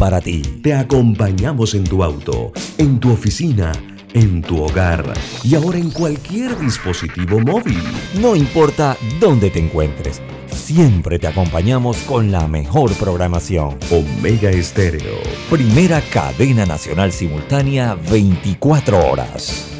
para ti. Te acompañamos en tu auto, en tu oficina, en tu hogar y ahora en cualquier dispositivo móvil. No importa dónde te encuentres, siempre te acompañamos con la mejor programación. Omega Estéreo, primera cadena nacional simultánea 24 horas.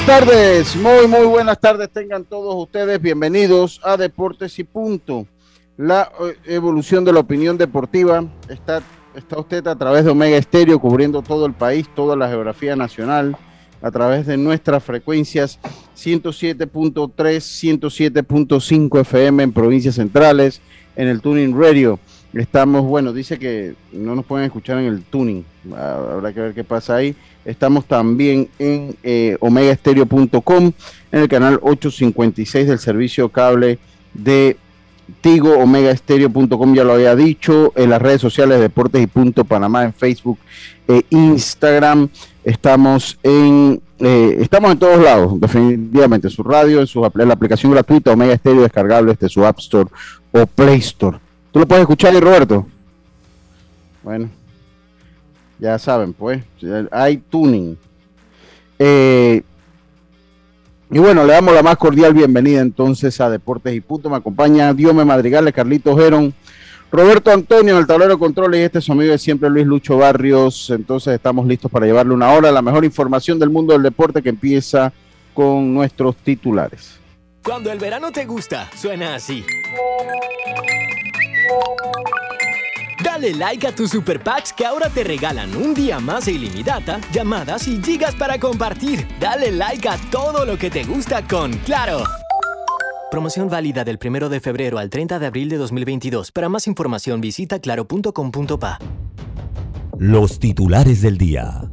Buenas tardes, muy, muy buenas tardes. Tengan todos ustedes bienvenidos a Deportes y Punto. La eh, evolución de la opinión deportiva está, está usted a través de Omega Estéreo cubriendo todo el país, toda la geografía nacional, a través de nuestras frecuencias 107.3, 107.5 FM en provincias centrales, en el Tuning Radio. Estamos, bueno, dice que no nos pueden escuchar en el tuning, habrá que ver qué pasa ahí. Estamos también en eh, omegaestereo.com, en el canal 856 del servicio cable de Tigo, omegaestereo.com, ya lo había dicho, en las redes sociales Deportes y Punto Panamá, en Facebook e Instagram. Estamos en, eh, estamos en todos lados, definitivamente, en su radio, en, su, la aplicación gratuita Omega Stereo descargable desde su App Store o Play Store. ¿Tú lo puedes escuchar, Roberto? Bueno, ya saben, pues, hay tuning. Eh, y bueno, le damos la más cordial bienvenida entonces a Deportes y Punto. Me acompaña Diome Madrigales, Carlitos Geron, Roberto Antonio en el tablero de controles y este es su amigo de siempre, Luis Lucho Barrios. Entonces estamos listos para llevarle una hora la mejor información del mundo del deporte que empieza con nuestros titulares. Cuando el verano te gusta, suena así. Dale like a tus super packs que ahora te regalan un día más de ilimitada, llamadas y gigas para compartir. Dale like a todo lo que te gusta con Claro. Promoción válida del 1 de febrero al 30 de abril de 2022. Para más información visita claro.com.pa. Los titulares del día.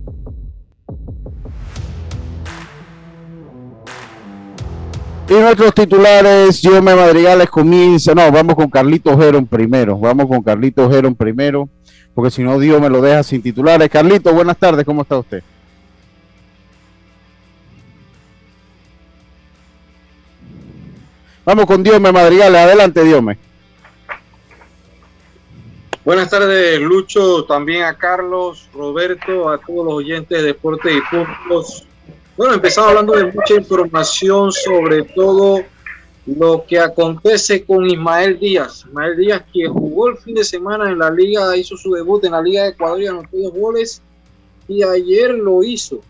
Y nuestros titulares, me Madrigales comienza. No, vamos con Carlitos Geron primero. Vamos con Carlitos Geron primero, porque si no, Dios me lo deja sin titulares. Carlitos, buenas tardes, ¿cómo está usted? Vamos con Diome Madrigales. Adelante, Diome. Buenas tardes, Lucho, también a Carlos, Roberto, a todos los oyentes de Deporte y Puntos bueno, empezamos hablando de mucha información sobre todo lo que acontece con Ismael Díaz. Ismael Díaz, que jugó el fin de semana en la liga, hizo su debut en la Liga de Ecuador y anotó dos goles. Y ayer lo hizo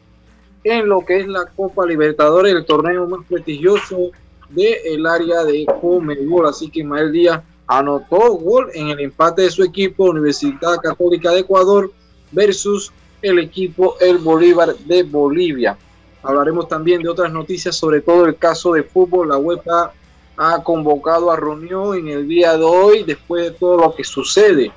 en lo que es la Copa Libertadores, el torneo más prestigioso del área de Comebol. Así que Ismael Díaz anotó gol en el empate de su equipo, Universidad Católica de Ecuador, versus el equipo El Bolívar de Bolivia. Hablaremos también de otras noticias, sobre todo el caso de fútbol. La UEFA ha convocado a reunión en el día de hoy, después de todo lo que sucede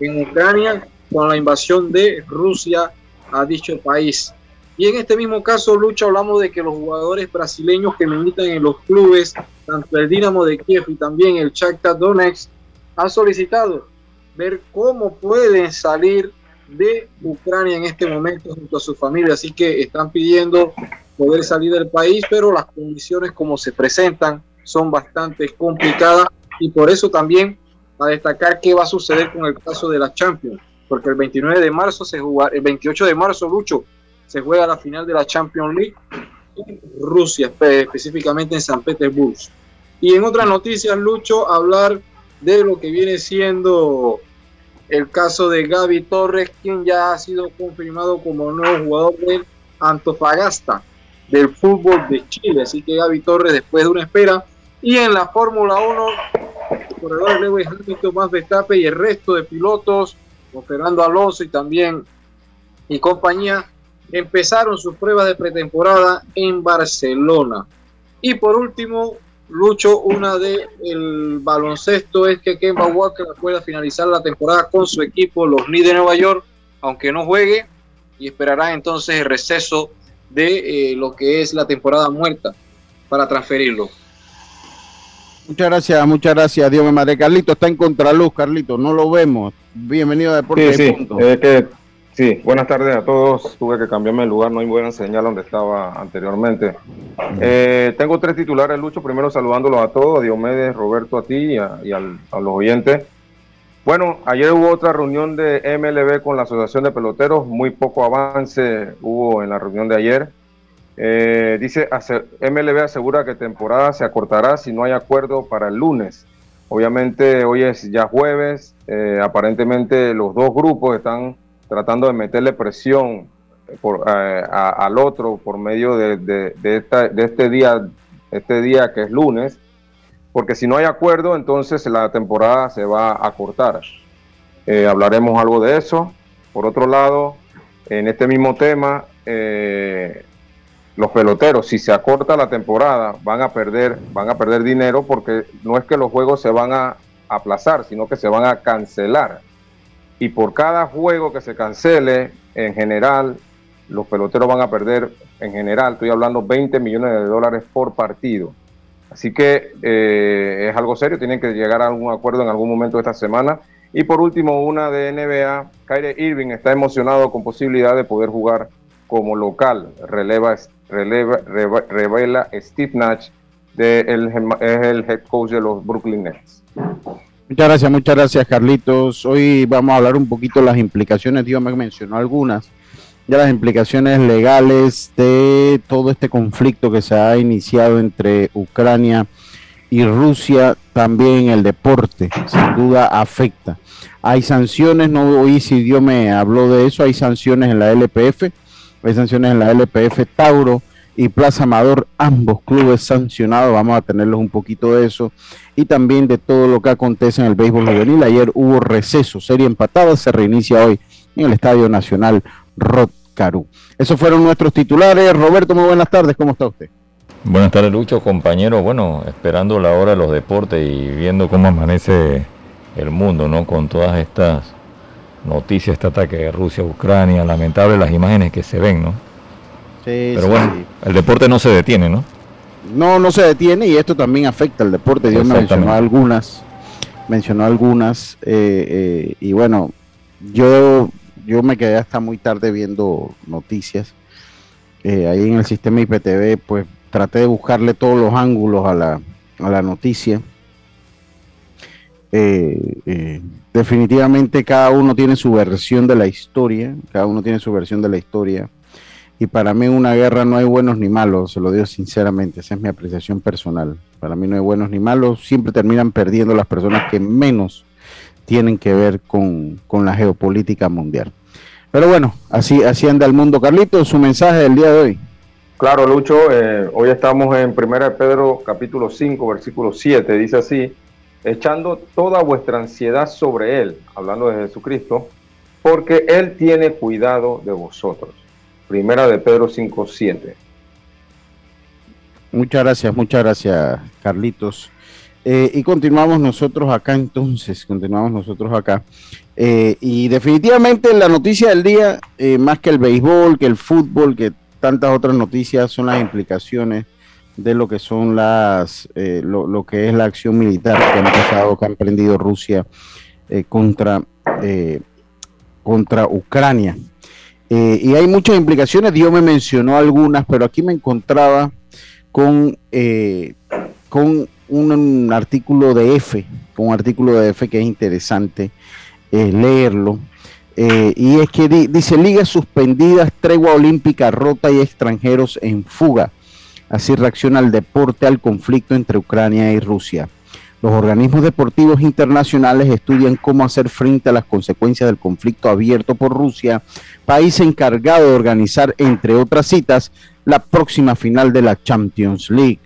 en Ucrania con la invasión de Rusia a dicho país. Y en este mismo caso, Lucha, hablamos de que los jugadores brasileños que militan en los clubes, tanto el Dinamo de Kiev y también el Shakhtar Donetsk, han solicitado ver cómo pueden salir de Ucrania en este momento junto a su familia, así que están pidiendo poder salir del país, pero las condiciones como se presentan son bastante complicadas y por eso también a destacar qué va a suceder con el caso de la Champions, porque el 29 de marzo se juega, el 28 de marzo, Lucho, se juega la final de la Champions League en Rusia, específicamente en San Petersburgo. Y en otras noticias, Lucho, hablar de lo que viene siendo el caso de Gaby Torres, quien ya ha sido confirmado como nuevo jugador del Antofagasta. del fútbol de Chile. Así que Gaby Torres, después de una espera, y en la Fórmula 1, el corredor Lewis Hamilton, más Verstappen y el resto de pilotos, con Fernando Alonso y también y compañía, empezaron sus pruebas de pretemporada en Barcelona. Y por último, Lucho, una de el baloncesto es que Kemba Walker pueda finalizar la temporada con su equipo, los Knicks de Nueva York, aunque no juegue, y esperará entonces el receso de eh, lo que es la temporada muerta para transferirlo. Muchas gracias, muchas gracias, Dios me madre. Carlito está en contraluz, Carlito, no lo vemos. Bienvenido a Deportes. Sí, sí, que, sí, buenas tardes a todos. Tuve que cambiarme el lugar, no hay buena señal donde estaba anteriormente. Eh, tengo tres titulares, Lucho. Primero saludándolos a todos, a Diomedes, Roberto, a ti y, a, a los oyentes. Bueno, ayer hubo otra reunión de MLB con la Asociación de Peloteros, muy poco avance hubo en la reunión de ayer. Eh, dice, MLB asegura que temporada se acortará si no hay acuerdo para el lunes. Obviamente hoy es ya jueves, eh, aparentemente los dos grupos están tratando de meterle presión eh, al otro por medio de, este día, este día que es lunes, porque si no hay acuerdo, entonces la temporada se va a cortar. hablaremos algo de eso. Por otro lado, en este mismo tema, los peloteros, si se acorta la temporada, van a perder, van a perder dinero porque no es que los juegos se van a aplazar, sino que se van a cancelar. Y por cada juego que se cancele, en general, los peloteros van a perder, en general, estoy hablando 20 millones de dólares por partido. Así que eh, es algo serio, tienen que llegar a algún acuerdo en algún momento de esta semana. Y por último, una de NBA, Kyrie Irving está emocionado con posibilidad de poder jugar como local, releva revela Steve Nash, es el head coach de los Brooklyn Nets. Muchas gracias, muchas gracias Carlitos. Hoy vamos a hablar un poquito de las implicaciones, Dios me mencionó algunas, de las implicaciones legales de todo este conflicto que se ha iniciado entre Ucrania y Rusia, también el deporte, sin duda afecta. Hay sanciones, no oí si Dios me habló de eso, hay sanciones en la LPF, hay sanciones en la LPF Tauro y Plaza Amador, ambos clubes sancionados. Vamos a tenerles un poquito de eso y también de todo lo que acontece en el béisbol juvenil. Ayer hubo receso, serie empatada, se reinicia hoy en el Estadio Nacional Rod Caru. Esos fueron nuestros titulares. Roberto, muy buenas tardes, ¿cómo está usted? Buenas tardes, Lucho, compañero. Bueno, esperando la hora de los deportes y viendo cómo amanece el mundo, ¿no? Con todas estas noticia este ataque de Rusia a Ucrania, lamentable las imágenes que se ven, ¿no? Sí, Pero bueno, el deporte no se detiene, ¿no? No, no se detiene y esto también afecta al deporte. Dios mencionó algunas, mencionó algunas eh, eh, y bueno, yo, yo me quedé hasta muy tarde viendo noticias. Eh, ahí en el sistema IPTV, pues traté de buscarle todos los ángulos a la, a la noticia. Eh, definitivamente cada uno tiene su versión de la historia, cada uno tiene su versión de la historia. Y para mí una guerra no hay buenos ni malos, se lo digo sinceramente, esa es mi apreciación personal. Para mí no hay buenos ni malos, siempre terminan perdiendo las personas que menos tienen que ver con, la geopolítica mundial. Pero bueno, así, así anda el mundo. Carlito, su mensaje del día de hoy. Claro, Lucho, eh, hoy estamos en 1 Pedro capítulo 5, versículo 7, dice así, echando toda vuestra ansiedad sobre Él, hablando de Jesucristo, porque Él tiene cuidado de vosotros. Primera de Pedro 5.7. Muchas gracias, muchas gracias, Carlitos. Eh, y continuamos nosotros acá entonces, continuamos nosotros acá. Eh, y definitivamente la noticia del día, eh, más que el béisbol, que el fútbol, que tantas otras noticias, son las implicaciones de lo que son las, lo, que es la acción militar que han empezado, que ha emprendido Rusia contra, contra Ucrania. Y hay muchas implicaciones, Dios me mencionó algunas, pero aquí me encontraba con, con un, artículo de F, con un artículo de F que es interesante leerlo. y es que dice ligas suspendidas, tregua olímpica rota y extranjeros en fuga. Así reacciona el deporte al conflicto entre Ucrania y Rusia. Los organismos deportivos internacionales estudian cómo hacer frente a las consecuencias del conflicto abierto por Rusia, país encargado de organizar, entre otras citas, la próxima final de la Champions League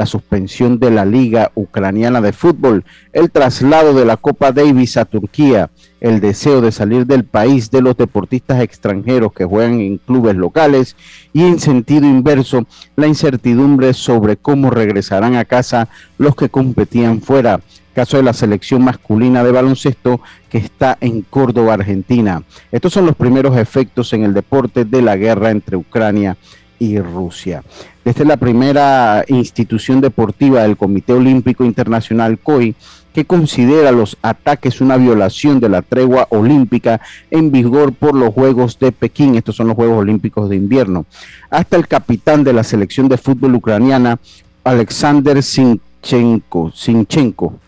la suspensión de la Liga Ucraniana de Fútbol, el traslado de la Copa Davis a Turquía, el deseo de salir del país de los deportistas extranjeros que juegan en clubes locales y en sentido inverso, la incertidumbre sobre cómo regresarán a casa los que competían fuera. Caso de la selección masculina de baloncesto que está en Córdoba, Argentina. Estos son los primeros efectos en el deporte de la guerra entre Ucrania y Rusia. Esta es la primera institución deportiva del Comité Olímpico Internacional COI que considera los ataques una violación de la tregua olímpica en vigor por los Juegos de Pekín. Estos son los Juegos Olímpicos de invierno. Hasta el capitán de la selección de fútbol ucraniana, Alexander Sinchenko, Sinchenko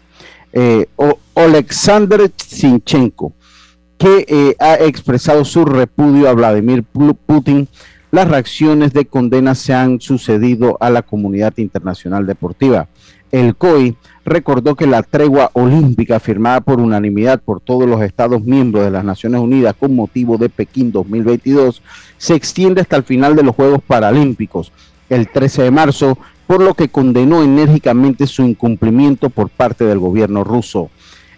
eh, Alexander Sinchenko, que eh, ha expresado su repudio a Vladimir Putin las reacciones de condena se han sucedido a la comunidad internacional deportiva. El COI recordó que la tregua olímpica firmada por unanimidad por todos los Estados miembros de las Naciones Unidas con motivo de Pekín 2022 se extiende hasta el final de los Juegos Paralímpicos, el 13 de marzo, por lo que condenó enérgicamente su incumplimiento por parte del gobierno ruso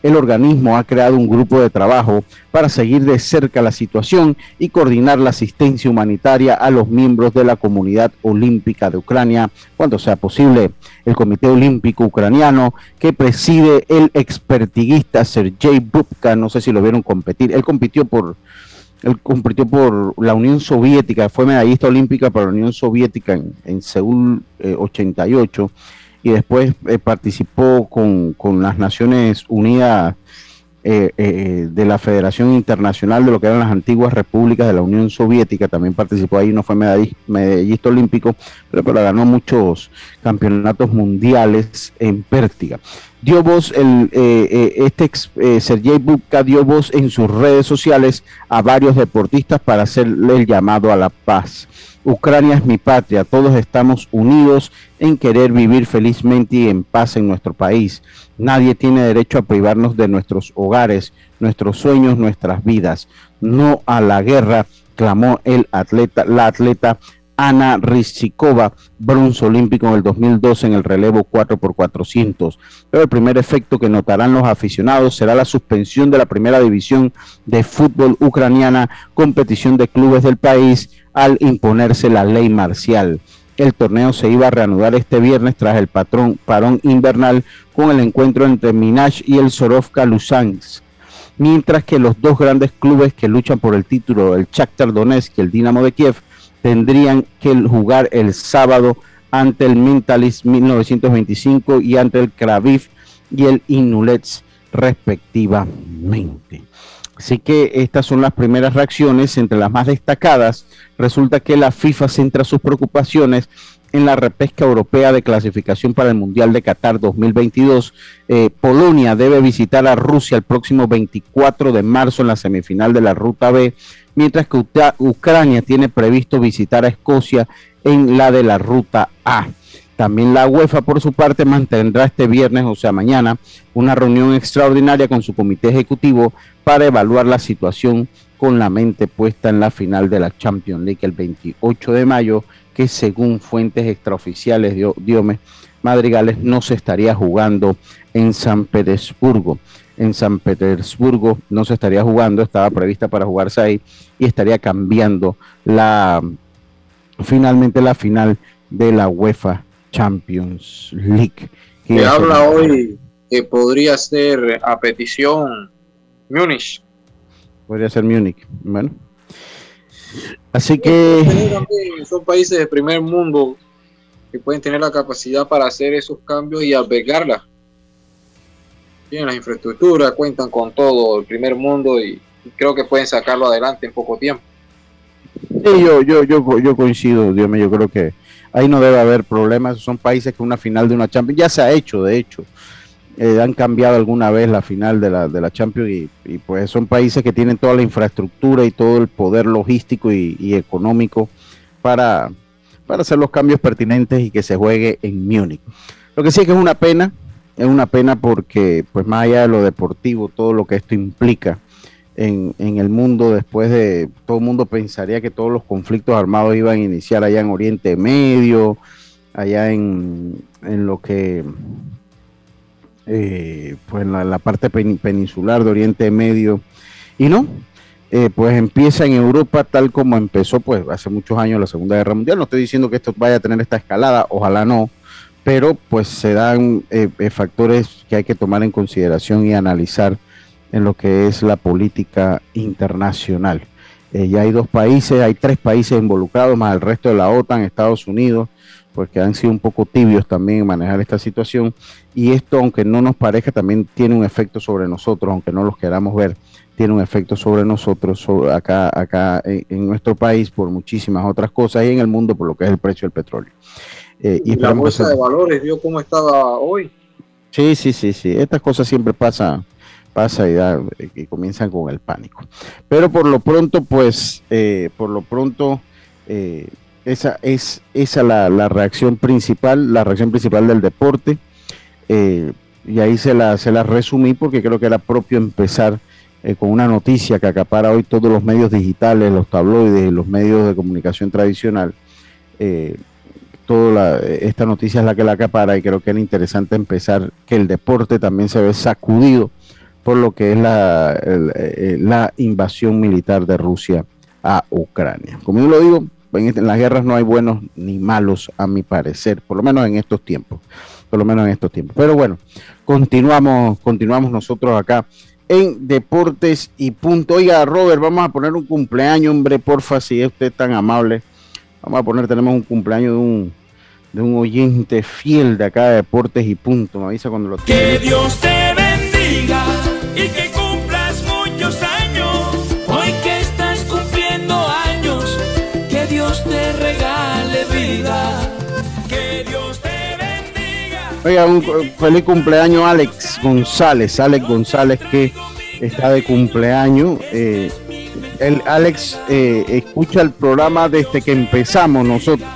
el organismo ha creado un grupo de trabajo para seguir de cerca la situación y coordinar la asistencia humanitaria a los miembros de la comunidad olímpica de Ucrania cuando sea posible. El Comité Olímpico Ucraniano, que preside el expertiguista Sergei Bubka, no sé si lo vieron competir, él compitió por él compitió por la Unión Soviética, fue medallista olímpica para la Unión Soviética en, Seúl 88 eh, y después eh, participó con, las Naciones Unidas eh, eh, de la Federación Internacional de lo que eran las antiguas repúblicas de la Unión Soviética, también participó ahí, no fue medallista, olímpico, pero, pero, ganó muchos campeonatos mundiales en pértiga. Dio voz, el, este Sergei Bubka dio voz en sus redes sociales a varios deportistas para hacerle el llamado a la paz. Ucrania es mi patria, todos estamos unidos en querer vivir felizmente y en paz en nuestro país. Nadie tiene derecho a privarnos de nuestros hogares, nuestros sueños, nuestras vidas. No a la guerra, clamó el atleta, la atleta Ana Rizikova, bronce olímpico en el 2012 en el relevo 4x400. Pero el primer efecto que notarán los aficionados será la suspensión de la primera división de fútbol ucraniana, competición de clubes del país, al imponerse la ley marcial. El torneo se iba a reanudar este viernes tras el patrón, parón invernal con el encuentro entre Minash y el Sorovka Lusansk. Mientras que los dos grandes clubes que luchan por el título, el Shakhtar Donetsk y el Dinamo de Kiev, tendrían que jugar el sábado ante el Mentalist 1925 y ante el Kraviv y el Inulets respectivamente. Así que estas son las primeras reacciones, entre las más destacadas, resulta que la FIFA centra sus preocupaciones en la repesca europea de clasificación para el Mundial de Qatar 2022. Eh, Polonia debe visitar a Rusia el próximo 24 de marzo en la semifinal de la Ruta B, mientras que Ucrania tiene previsto visitar a Escocia en la de la Ruta A. También la UEFA, por su parte, mantendrá este viernes, o sea, mañana, una reunión extraordinaria con su comité ejecutivo para evaluar la situación con la mente puesta en la final de la Champions League el 28 de mayo, que según fuentes extraoficiales de Diome Madrigales no se estaría jugando en San Petersburgo. En San Petersburgo no se estaría jugando, estaba prevista para jugarse ahí y estaría cambiando la finalmente la final de la UEFA Champions League. Que habla hoy que podría ser a petición Múnich. Podría ser Múnich. Bueno. Así que... Son países de primer mundo que pueden tener la capacidad para hacer esos cambios y albergarla. Tienen la infraestructura, cuentan con todo el primer mundo y, creo que pueden sacarlo adelante en poco tiempo. Sí, yo, yo, yo, yo coincido, Dios mío, yo creo que ahí no debe haber problemas. Son países que una final de una Champions ya se ha hecho, de hecho. Eh, han cambiado alguna vez la final de la, de la Champions y, pues son países que tienen toda la infraestructura y todo el poder logístico y, económico para, para hacer los cambios pertinentes y que se juegue en Múnich. Lo que sí es que es una pena es una pena porque, pues más allá de lo deportivo, todo lo que esto implica en, el mundo, después de todo el mundo pensaría que todos los conflictos armados iban a iniciar allá en Oriente Medio, allá en, en lo que, eh, pues en la, parte peninsular de Oriente Medio, y no, eh, pues empieza en Europa tal como empezó pues hace muchos años la Segunda Guerra Mundial. No estoy diciendo que esto vaya a tener esta escalada, ojalá no, pero pues se dan eh, eh, factores que hay que tomar en consideración y analizar en lo que es la política internacional. ya hay dos países, hay tres países involucrados, más el resto de la OTAN, Estados Unidos, pues que han sido un poco tibios también en manejar esta situación. Y esto, aunque no nos parezca, también tiene un efecto sobre nosotros, aunque no los queramos ver tiene un efecto sobre nosotros acá, acá en, nuestro país por muchísimas otras cosas y en el mundo por lo que es el precio del petróleo. Eh, y la bolsa de valores vio cómo estaba hoy. Sí, sí, sí, sí. Estas cosas siempre pasan, pasa y, da, y comienzan con el pánico. Pero por lo pronto, pues, eh, por lo pronto, eh, esa es esa la, la, reacción principal, la reacción principal del deporte. y ahí se la, se la resumí porque creo que era propio empezar eh, con una noticia que acapara hoy todos los medios digitales, los tabloides, los medios de comunicación tradicional. Eh, toda esta noticia es la que la acapara y creo que era interesante empezar que el deporte también se ve sacudido por lo que es la, eh, la invasión militar de Rusia a Ucrania. Como yo lo digo, en, en, las guerras no hay buenos ni malos, a mi parecer, por lo menos en estos tiempos, por lo menos en estos tiempos. Pero bueno, continuamos, continuamos nosotros acá en Deportes y Punto. Oiga, Robert, vamos a poner un cumpleaños, hombre, porfa, si es usted tan amable. Vamos a poner, tenemos un cumpleaños de un, de un oyente fiel de acá de Deportes y Punto. Me avisa cuando lo tenga. Que Dios te y que cumplas muchos años. Hoy que estás cumpliendo años, que Dios te regale vida. Oiga, un feliz cumpleaños Alex González, Alex González que está de cumpleaños. Eh, el Alex eh, escucha el programa desde que empezamos nosotros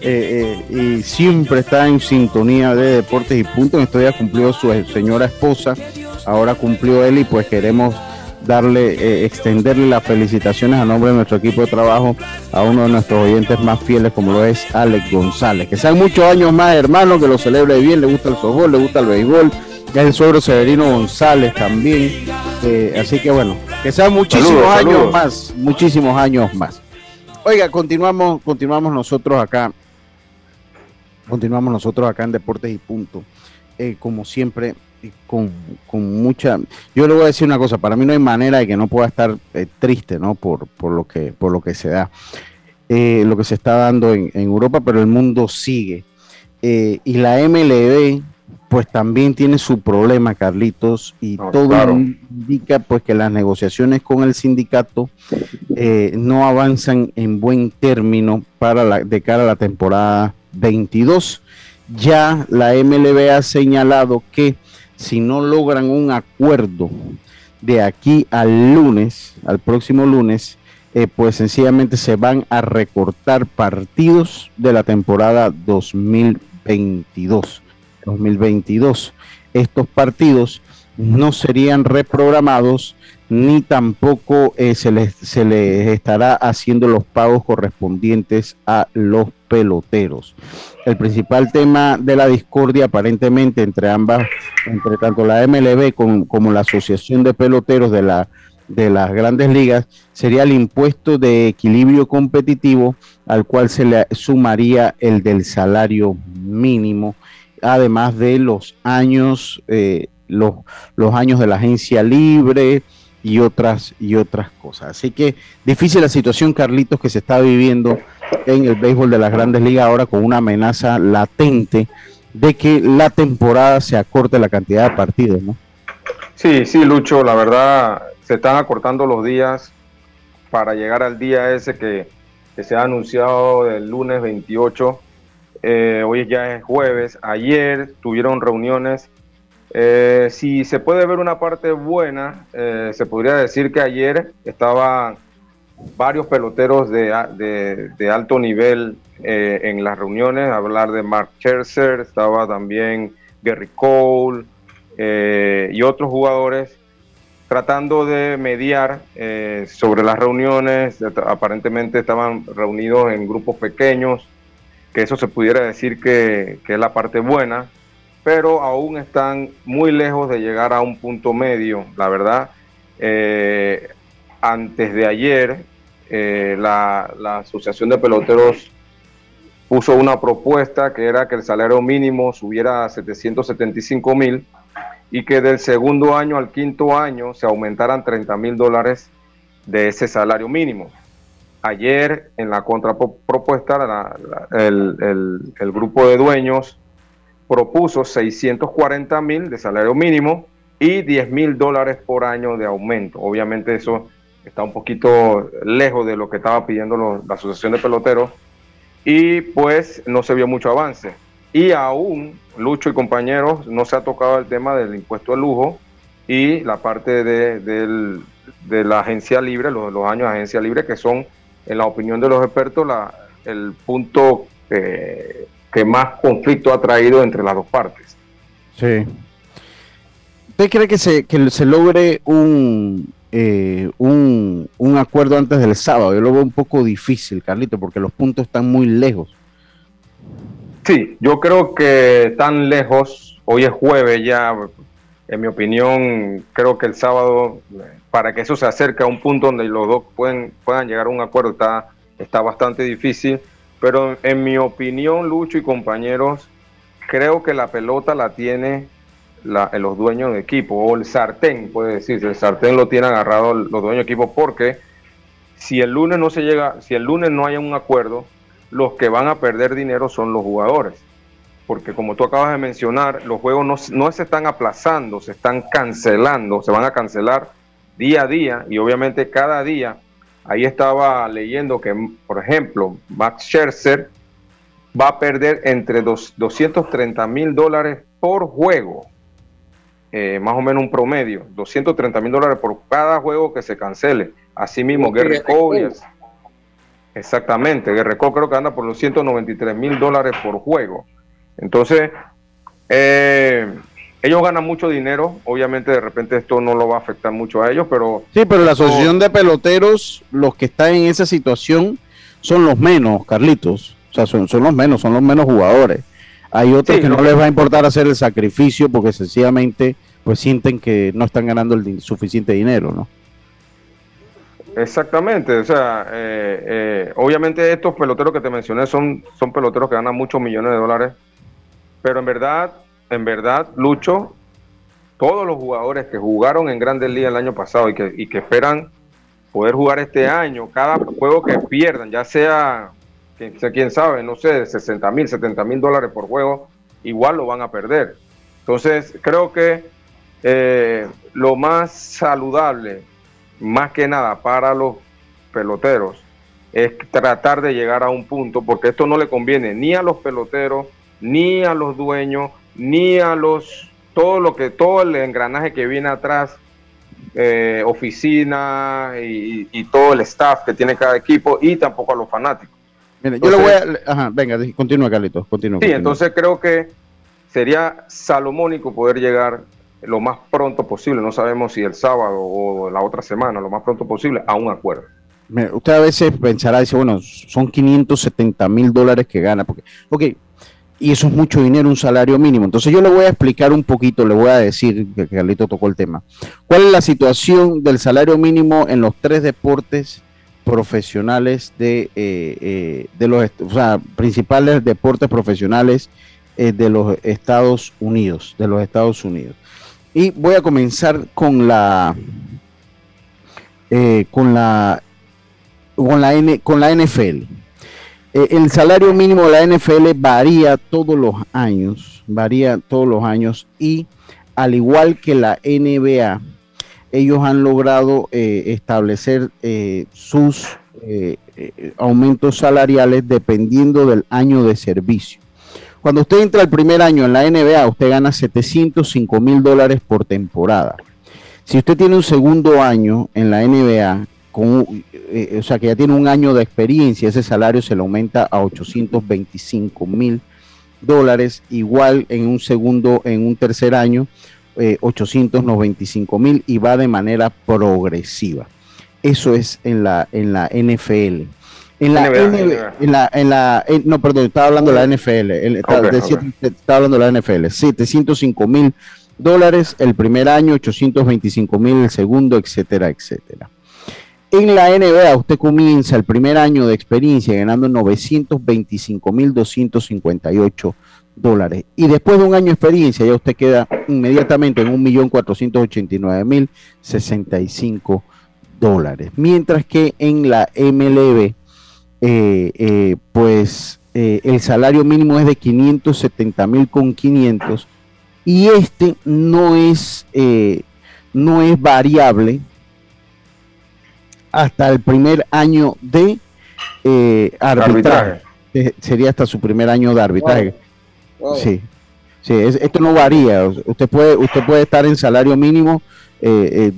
eh, y siempre está en sintonía de deportes y puntos. En estos días cumplió su señora esposa, ahora cumplió él y pues queremos darle, eh, extenderle las felicitaciones a nombre de nuestro equipo de trabajo a uno de nuestros oyentes más fieles como lo es Alex González. Que sean muchos años más, hermano, que lo celebre bien, le gusta el softball, le gusta el béisbol, ya el suegro Severino González también. Eh, así que bueno, que sean muchísimos años más, muchísimos años más. Oiga, continuamos, continuamos nosotros acá. Continuamos nosotros acá en Deportes y Punto. Eh, como siempre, con, con, mucha. Yo le voy a decir una cosa: para mí no hay manera de que no pueda estar eh, triste, ¿no? Por, por, lo que, por lo que se da, eh, lo que se está dando en, Europa, pero el mundo sigue. Eh, y la MLB, pues también tiene su problema, Carlitos, y todo indica pues que las negociaciones con el sindicato no avanzan en buen término para la, de cara a la temporada 22. Ya la MLB ha señalado que si no logran un acuerdo de aquí al lunes, al próximo lunes, eh, pues sencillamente se van a recortar partidos de la temporada 2022. 2022. Estos partidos no serían reprogramados ni tampoco eh, se, les, se les estará haciendo los pagos correspondientes a los peloteros. El principal tema de la discordia aparentemente entre ambas, entre tanto la MLB como la Asociación de Peloteros de, la, de las grandes ligas, sería el impuesto de equilibrio competitivo al cual se le sumaría el del salario mínimo, además de los años, eh, los, los años de la agencia libre, y otras y otras cosas. Así que difícil la situación, Carlitos, que se está viviendo en el béisbol de las grandes ligas ahora con una amenaza latente de que la temporada se acorte la cantidad de partidos, ¿no? Sí, sí, Lucho, la verdad se están acortando los días para llegar al día ese que, se ha anunciado el lunes 28. Eh, hoy ya es jueves. Ayer tuvieron reuniones eh, si se puede ver una parte buena, eh, se podría decir que ayer estaban varios peloteros de, alto nivel eh, en las reuniones, hablar de Mark Scherzer, estaba también Gary Cole eh, y otros jugadores tratando de mediar sobre las reuniones. Aparentemente estaban reunidos en grupos pequeños, que eso se pudiera decir que, es la parte buena, pero aún están muy lejos de llegar a un punto medio, la verdad. Eh, antes de ayer, eh, la, Asociación de Peloteros puso una propuesta que era que el salario mínimo subiera a 775 mil y que del segundo año al quinto año se aumentaran 30 mil dólares de ese salario mínimo. Ayer en la contrapropuesta el, grupo de dueños propuso 640 mil de salario mínimo y 10 mil dólares por año de aumento. Obviamente eso está un poquito lejos de lo que estaba pidiendo la Asociación de Peloteros y pues no se vio mucho avance. Y aún, Lucho y compañeros, no se ha tocado el tema del impuesto de lujo y la parte de, la agencia libre, los, años de agencia libre, que son, en la opinión de los expertos, la, el punto que más conflicto ha traído entre las dos partes. Sí. ¿Usted cree que se, que se logre un, eh, un, un, acuerdo antes del sábado. Yo lo veo un poco difícil, Carlito, porque los puntos están muy lejos. Sí, yo creo que tan lejos, hoy es jueves ya, en mi opinión, creo que el sábado, para que eso se acerque a un punto donde los dos pueden, puedan llegar a un acuerdo, está, está bastante difícil. Pero en mi opinión, Lucho y compañeros, creo que la pelota la tiene eh, los dueños de equipo, o el sartén, puede decirse, el sartén lo tienen agarrado los dueños de equipo, porque si el lunes no se llega, si el lunes no hay un acuerdo, los que van a perder dinero son los jugadores. Porque como tú acabas de mencionar, los juegos no, no se están aplazando, se están cancelando, se van a cancelar día a día y obviamente cada día. Ahí estaba leyendo que, por ejemplo, Max Scherzer va a perder entre dos, 230 mil dólares por juego. Eh, más o menos un promedio, 230 mil dólares por cada juego que se cancele. Asimismo, Gary Cole. Exactamente, Gary Cole creo que anda por los 193 mil dólares por juego. Entonces, eh, ellos ganan mucho dinero. Obviamente, de repente esto no lo va a afectar mucho a ellos, pero. Sí, pero la asociación de peloteros, los que están en esa situación, son los menos, Carlitos. O sea, son, son los menos, son los menos jugadores. Hay otros que no, les va a importar hacer el sacrificio porque sencillamente pues sienten que no están ganando el suficiente dinero, ¿no? Exactamente, o sea, eh, eh, obviamente estos peloteros que te mencioné son, son peloteros que ganan muchos millones de dólares, pero en verdad, en verdad, Lucho, todos los jugadores que jugaron en Grandes Ligas el año pasado y que, esperan poder jugar este año, cada juego que pierdan, ya sea quién sabe, no sé, 60 mil, 70 mil dólares por juego, igual lo van a perder. Entonces, creo que eh, lo más saludable, más que nada para los peloteros, es tratar de llegar a un punto, porque esto no le conviene ni a los peloteros, ni a los dueños, ni a los, todo lo que, todo el engranaje que viene atrás, eh, oficina y, y todo el staff que tiene cada equipo, y tampoco a los fanáticos yo le voy a. Ajá, venga, continúa, Carlitos, continúa. Sí, entonces creo que sería salomónico poder llegar lo más pronto posible, no sabemos si el sábado o la otra semana, lo más pronto posible, a un acuerdo. usted a veces pensará, dice, bueno, son 570 mil dólares que gana, porque, ok, y eso es mucho dinero, un salario mínimo. Entonces yo le voy a explicar un poquito, le voy a decir que Carlito tocó el tema. ¿Cuál es la situación del salario mínimo en los tres deportes profesionales de, eh, eh, de los o sea, principales deportes profesionales eh, de los Estados Unidos, de los Estados Unidos. Y voy a comenzar con la con la con la N, con la NFL. El salario mínimo de la NFL varía todos los años, varía todos los años y al igual que la NBA, ellos han logrado eh, establecer eh, sus eh, aumentos salariales dependiendo del año de servicio. Cuando usted entra el primer año en la NBA, usted gana 705 mil dólares por temporada. Si usted tiene un segundo año en la NBA, con, o sea que ya tiene un año de experiencia, ese salario se le aumenta a 825 mil dólares, igual en un segundo, en un tercer año, 895 mil y va de manera progresiva. Eso es en la, en la NFL. En la, en la, en la no, perdón, estaba hablando de la NFL. estaba, hablando de la NFL. 705 mil dólares el primer año, 825 mil el segundo, etcétera, etcétera. En la NBA usted comienza el primer año de experiencia ganando 925 mil 258 dólares. Y después de un año de experiencia ya usted queda inmediatamente en 1.489.065 dólares. Mientras que en la MLB eh, eh, pues eh, el salario mínimo es de 570 mil con 500 y este no es, no es variable hasta el primer año de arbitraje. Sería hasta su primer año de arbitraje. Sí, sí esto no varía. Usted puede, usted puede estar en salario mínimo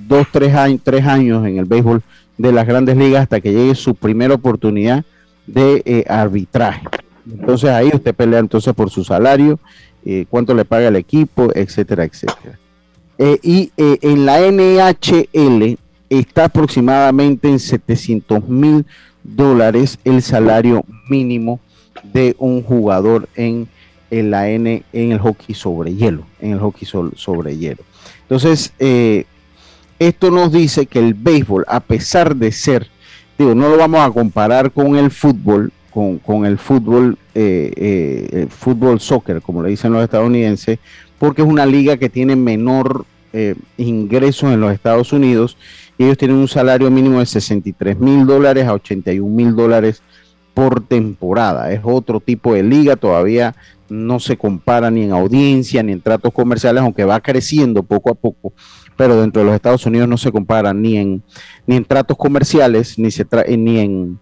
dos, tres años, tres años en el béisbol de las grandes ligas hasta que llegue su primera oportunidad de eh, arbitraje. Entonces ahí usted pelea entonces por su salario, eh, cuánto le paga el equipo, etcétera, etcétera. Eh, y en la NHL está aproximadamente en 700 mil dólares el salario mínimo de un jugador en, la N, en el hockey sobre hielo, en el hockey sobre hielo. Entonces, esto nos dice que el béisbol, a pesar de ser, digo, no lo vamos a comparar con el fútbol, con, el fútbol, eh, eh, fútbol soccer, como le dicen los estadounidenses, porque es una liga que tiene menor eh, ingresos en los Estados Unidos ellos tienen un salario mínimo de 63 mil dólares a 81 mil dólares por temporada. Es otro tipo de liga, todavía no se compara ni en audiencia ni en tratos comerciales, aunque va creciendo poco a poco pero dentro de los Estados Unidos no se compara ni en, ni en tratos comerciales, ni, se eh, ni en,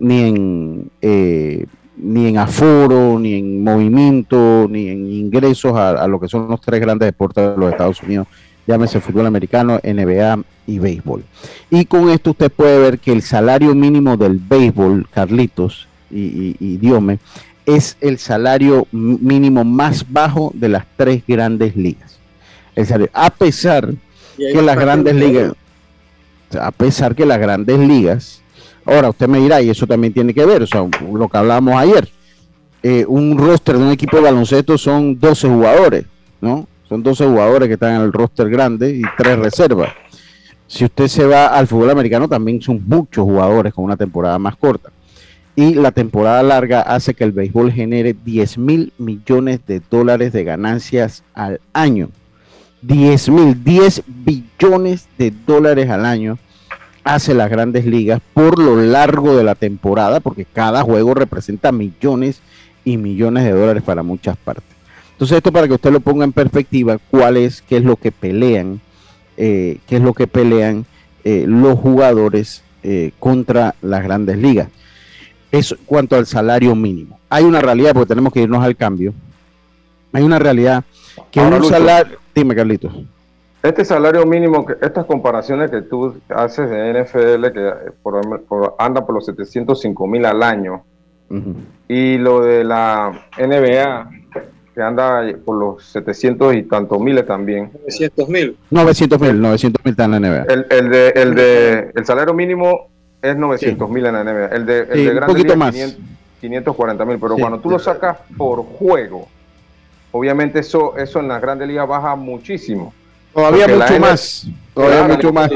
ni en, eh, ni en aforo, ni en movimiento, ni en ingresos a, lo que son los tres grandes deportes de los Estados Unidos, llámese fútbol americano, NBA y béisbol. Y con esto usted puede ver que el salario mínimo del béisbol, Carlitos y, y, Diome, es el salario mínimo más bajo de las tres grandes ligas. a pesar que las grandes ligas, a pesar que las grandes ligas, ahora usted me dirá, y eso también tiene que ver, o sea, lo que hablábamos ayer, eh, un roster de un equipo de baloncesto son 12 jugadores, ¿no? Son 12 jugadores que están en el roster grande y tres reservas. Si usted se va al fútbol americano, también son muchos jugadores con una temporada más corta. Y la temporada larga hace que el béisbol genere 10 mil millones de dólares de ganancias al año. 10 mil, 10 billones de dólares al año hace las grandes ligas por lo largo de la temporada, porque cada juego representa millones y millones de dólares para muchas partes. Entonces esto para que usted lo ponga en perspectiva, cuál es, qué es lo que pelean, eh, qué es lo que pelean eh, los jugadores eh, contra las grandes ligas. Eso cuanto al salario mínimo. Hay una realidad, porque tenemos que irnos al cambio. Hay una realidad que un salario Dime, Carlitos. Este salario mínimo, estas comparaciones que tú haces de NFL, que anda por los 705 mil al año, y lo de la NBA, que anda por los 700 y tantos miles también. 900 mil. 900 mil, 900 mil está en la NBA. El, de, el, de, el salario mínimo es 900 mil en la NBA. El de, el de un poquito más. 540 mil, pero cuando tú lo sacas por juego, Obviamente eso, eso en las grandes ligas baja muchísimo. Todavía mucho más. Todavía mucho más.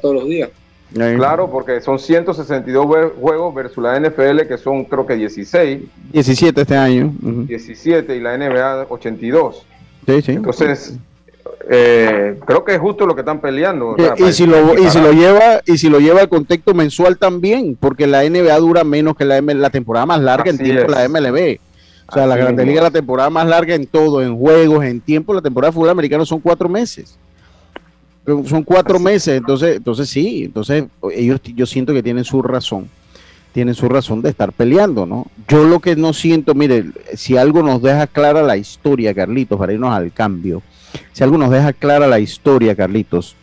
Todos los días. Claro, porque son 162 juegos versus la NFL, que son creo que 16. 17 este año. 17 y la NBA 82. Sí, sí. Entonces, eh, creo que es justo lo que están peleando. y, si lo, y si lo lleva y si lo lleva al contexto mensual también, porque la NBA dura menos que la, la temporada más larga en tiempo la MLB. O sea, la Grande Liga, la temporada más larga en todo, en juegos, en tiempo, la temporada de fútbol americano son cuatro meses. Son cuatro meses, entonces, entonces sí, entonces ellos yo siento que tienen su razón, tienen su razón de estar peleando, ¿no? Yo lo que no siento, mire, si algo nos deja clara la historia, Carlitos, para irnos al cambio, si algo nos deja clara la historia, Carlitos,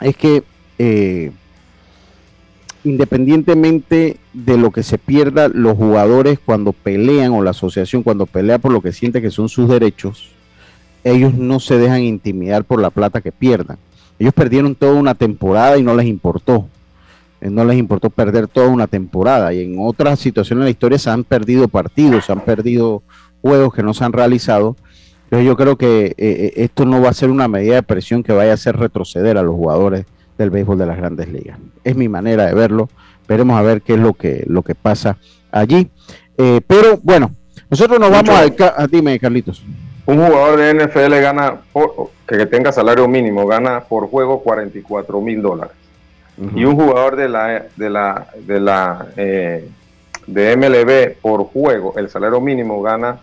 es que eh, independientemente de lo que se pierda los jugadores cuando pelean o la asociación cuando pelea por lo que siente que son sus derechos, ellos no se dejan intimidar por la plata que pierdan. Ellos perdieron toda una temporada y no les importó. Eh, no les importó perder toda una temporada. Y en otras situaciones en la historia se han perdido partidos, se han perdido juegos que no se han realizado. Entonces yo creo que eh, eh, esto no va a ser una medida de presión que vaya a hacer retroceder a los jugadores del béisbol de las grandes ligas. Es mi manera de verlo. Veremos a ver qué es lo que, lo que pasa allí. pero bueno, nosotros nos vamos al... A, dime, Carlitos un jugador de NFL gana, que tenga salario mínimo, gana por juego 44 mil dólares. Y un jugador de la, de la, de la eh, de MLB por juego, el salario mínimo gana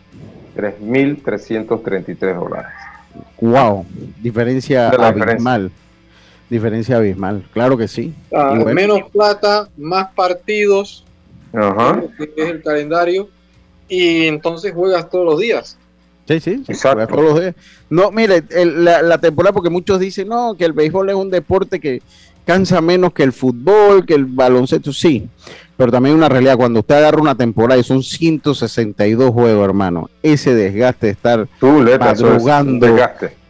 3.333 dólares. Wow, diferencia abismal. Diferencia. abismal, claro que sí. Ah, menos plata, más partidos, Ajá. que es el calendario, y entonces juegas todos los días. Sí, sí, Exacto. No, mire, la, temporada, porque muchos dicen, no, que el béisbol es un deporte que cansa menos que el fútbol, que el baloncesto, sí, pero también una realidad, cuando usted agarra una temporada y son 162 juegos, hermano, ese desgaste de estar madrugando,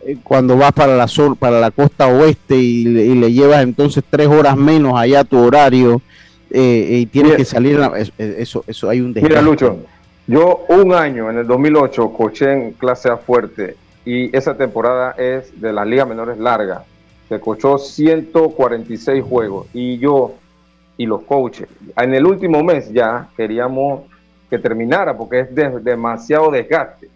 eh, cuando vas para la sol, para la costa oeste y, le llevas entonces tres horas menos allá a tu horario eh, y tienes que salir, eso, eso hay un desgaste. Mira, Lucho, yo un año, en el 2008, coché en clase A fuerte y esa temporada es de las ligas menores larga. Se cochó 146 juegos y yo y los coaches, en el último mes ya queríamos que terminara porque es demasiado desgaste.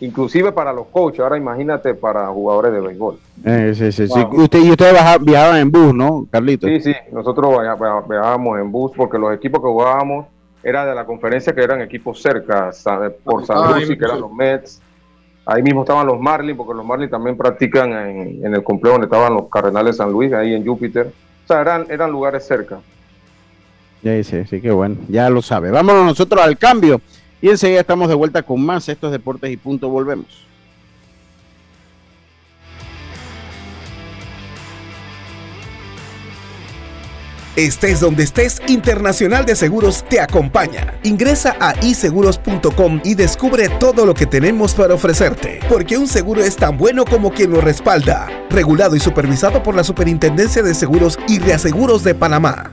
Inclusive para los coaches, ahora imagínate para jugadores de béisbol. Eh, sí, sí, sí. Usted, y ustedes viajaban en bus, ¿no, Carlito? Sí, sí, nosotros viajábamos en bus porque los equipos que jugábamos era de la conferencia que eran equipos cerca, por San Luis, que eran los Mets. Ahí mismo estaban los Marlins, porque los Marlins también practican en, el complejo donde estaban los Cardenales de San Luis, ahí en Júpiter. O sea, eran, eran lugares cerca. Sí, sí, sí, qué bueno, ya lo sabe. Vámonos nosotros al cambio y enseguida estamos de vuelta con más estos deportes y punto, volvemos. Estés donde estés, Internacional de Seguros te acompaña. Ingresa a iseguros.com y descubre todo lo que tenemos para ofrecerte, porque un seguro es tan bueno como quien lo respalda. Regulado y supervisado por la Superintendencia de Seguros y Reaseguros de Panamá.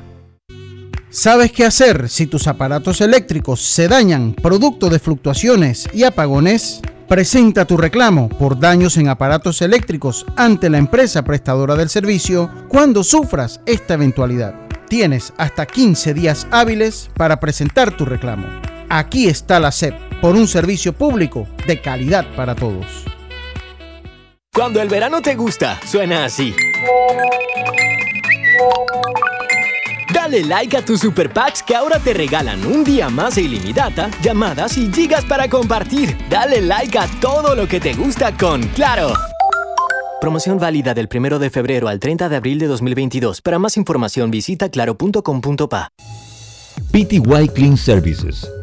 ¿Sabes qué hacer si tus aparatos eléctricos se dañan producto de fluctuaciones y apagones? Presenta tu reclamo por daños en aparatos eléctricos ante la empresa prestadora del servicio cuando sufras esta eventualidad. Tienes hasta 15 días hábiles para presentar tu reclamo. Aquí está la SEP, por un servicio público de calidad para todos. Cuando el verano te gusta, suena así. Dale like a tus super packs que ahora te regalan un día más de ilimitada, llamadas y gigas para compartir. Dale like a todo lo que te gusta con Claro. Promoción válida del 1 de febrero al 30 de abril de 2022. Para más información visita claro.com.pa. PTY Clean Services.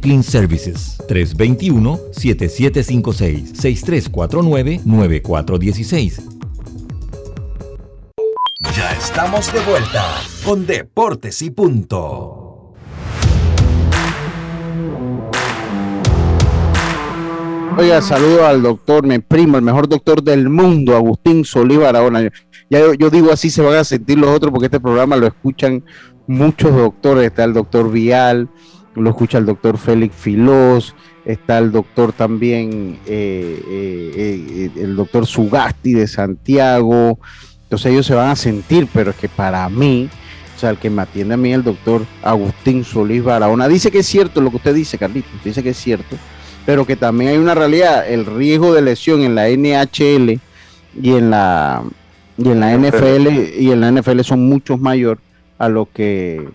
Clean Services 321-7756-6349-9416. Ya estamos de vuelta con Deportes y Punto. Oiga, saludo al doctor, mi primo, el mejor doctor del mundo, Agustín Solí Barahona. Ya yo, digo así, se van a sentir los otros porque este programa lo escuchan muchos doctores. Está el doctor Vial, lo escucha el doctor Félix Filós, está el doctor también, eh, eh, eh, el doctor Sugasti de Santiago. Entonces ellos se van a sentir, pero es que para mí, o sea, el que me atiende a mí, el doctor Agustín Solís Barahona, dice que es cierto lo que usted dice, Carlitos, dice que es cierto pero que también hay una realidad, el riesgo de lesión en la NHL y en la y en la NFL y en la NFL son muchos mayor a lo que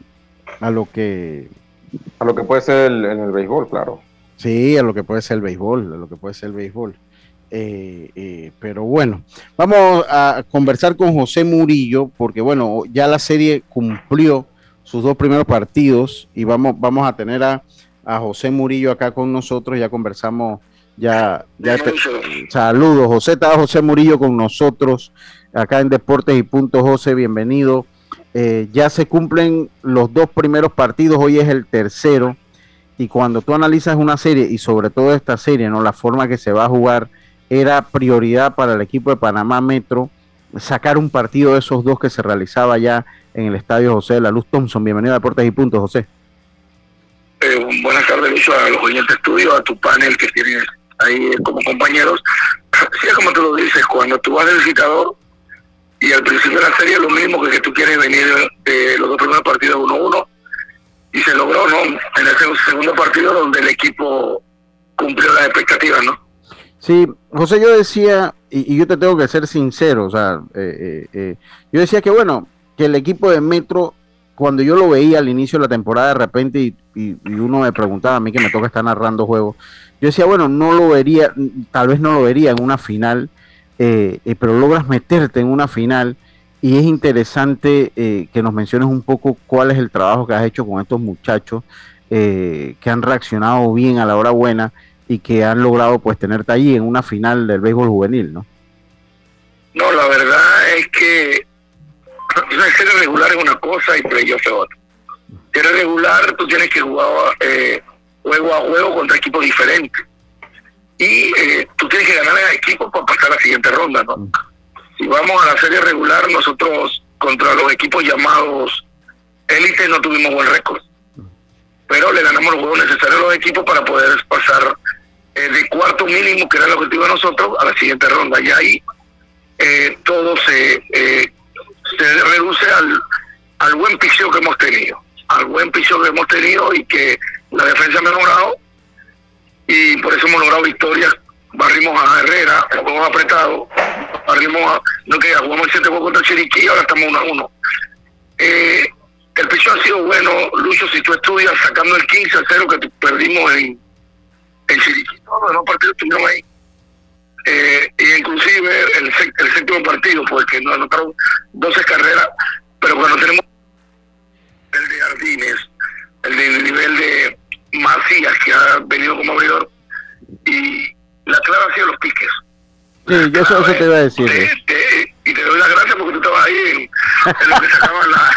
a lo que A lo que puede ser el, en el béisbol, claro. Sí, a lo que puede ser el béisbol, a lo que puede ser el béisbol. Eh, eh, pero bueno, vamos a conversar con José Murillo, porque bueno, ya la serie cumplió sus dos primeros partidos y vamos, vamos a tener a, a José Murillo acá con nosotros, ya conversamos, ya, ya saludos, José, está José Murillo con nosotros acá en Deportes y Punto José, bienvenido. Eh, ya se cumplen los dos primeros partidos, hoy es el tercero, y cuando tú analizas una serie, y sobre todo esta serie, ¿no? La forma que se va a jugar, era prioridad para el equipo de Panamá Metro sacar un partido de esos dos que se realizaba ya en el estadio José de la Luz Thompson. Bienvenido a Deportes y Puntos, José. Eh, buenas tardes, Lucho, a los oyentes de estudio, a tu panel que tienes ahí como compañeros. Sí, como tú lo dices, cuando tú vas de visitador y al principio de la serie lo mismo que que tú quieres venir de los dos primeros partidos 1-1 y se logró, ¿no? En ese segundo partido donde el equipo cumplió las expectativas, ¿no? Sí, José, yo decía, y, yo te tengo que ser sincero, o sea, eh, eh, eh, yo decía que bueno, que el equipo de Metro, cuando yo lo veía al inicio de la temporada de repente y, uno me preguntaba a mí que me toca estar narrando juegos, yo decía, bueno, no lo vería, tal vez no lo vería en una final, pero logras meterte en una final y es interesante que nos menciones un poco cuál es el trabajo que has hecho con estos muchachos que han reaccionado bien a la hora buena y que han logrado pues tenerte ahí en una final del béisbol juvenil, ¿no? No, la verdad es que ser regular es una cosa y playoff es otra. Ser regular tú tienes que jugar eh, juego a juego contra equipos diferentes y eh, tú tienes que ganar a equipo para pasar a la siguiente ronda, ¿no? Si vamos a la serie regular, nosotros contra los equipos llamados élite no tuvimos buen récord pero le ganamos los juegos necesarios a los equipos para poder pasar eh, de cuarto mínimo, que era el objetivo de nosotros, a la siguiente ronda. Y ahí eh, todo se, eh, se reduce al, al buen piso que hemos tenido, al buen piso que hemos tenido y que la defensa ha mejorado y por eso hemos logrado victorias. Barrimos a Herrera, hemos apretado, barrimos a, no que jugamos el 7 contra Chiriquí, ahora estamos 1 a 1. el piso ha sido bueno, Lucho, si tú estudias sacando el 15 a 0 que perdimos en, en Chiriquí, todos los partidos estuvieron ahí. Eh, y inclusive el, el séptimo partido, porque nos anotaron 12 carreras, pero cuando tenemos el de Jardines, el de nivel de Macías, que ha venido como abridor, y la clave ha sido los piques. Sí, yo eso, te iba a decir. y te doy las gracias porque tú estabas ahí en, lo que sacaban la,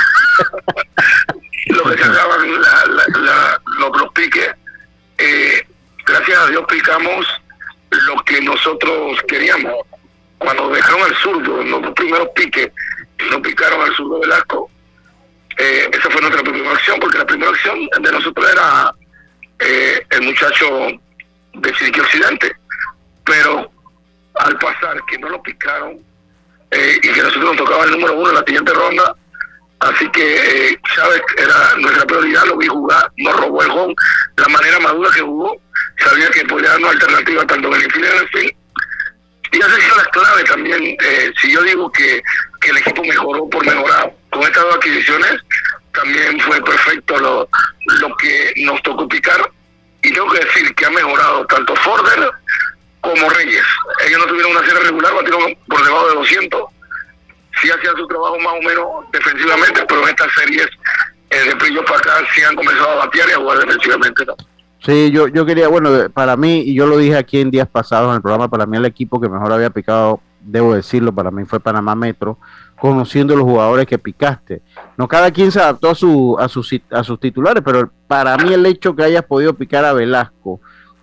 lo que sacaban la, los, los piques. Eh, gracias a Dios picamos lo que nosotros queríamos. Cuando dejaron al zurdo, en los primeros piques, no picaron al zurdo Velasco, eh, esa fue nuestra primera acción, porque la primera acción de nosotros era eh, el muchacho de Chiriquí Occidente. Pero al pasar que no lo picaron eh, y que nosotros nos tocaba el número uno en la siguiente ronda, Así que eh, Chávez era nuestra prioridad, lo vi jugar, nos robó el gol, la manera madura que jugó, sabía que podía darnos alternativa tanto en el fila en el fin. Y esa es la clave también. Eh, si yo digo que, que el equipo mejoró por mejorar con estas dos adquisiciones, también fue perfecto lo, lo que nos tocó picar. Y tengo que decir que ha mejorado tanto Forder como Reyes. Ellos no tuvieron una serie regular, batieron por debajo de 200 sí hacían su trabajo más o menos defensivamente, pero en estas series eh, de Prillo para acá sí han comenzado a batear y a jugar defensivamente. Sí, yo, yo quería, bueno, para mí, y yo lo dije aquí en días pasados en el programa, para mí el equipo que mejor había picado, debo decirlo, para mí fue Panamá Metro, conociendo los jugadores que picaste. No cada quien se adaptó a, su, a, sus, a sus titulares, pero para mí el hecho que hayas podido picar a Velasco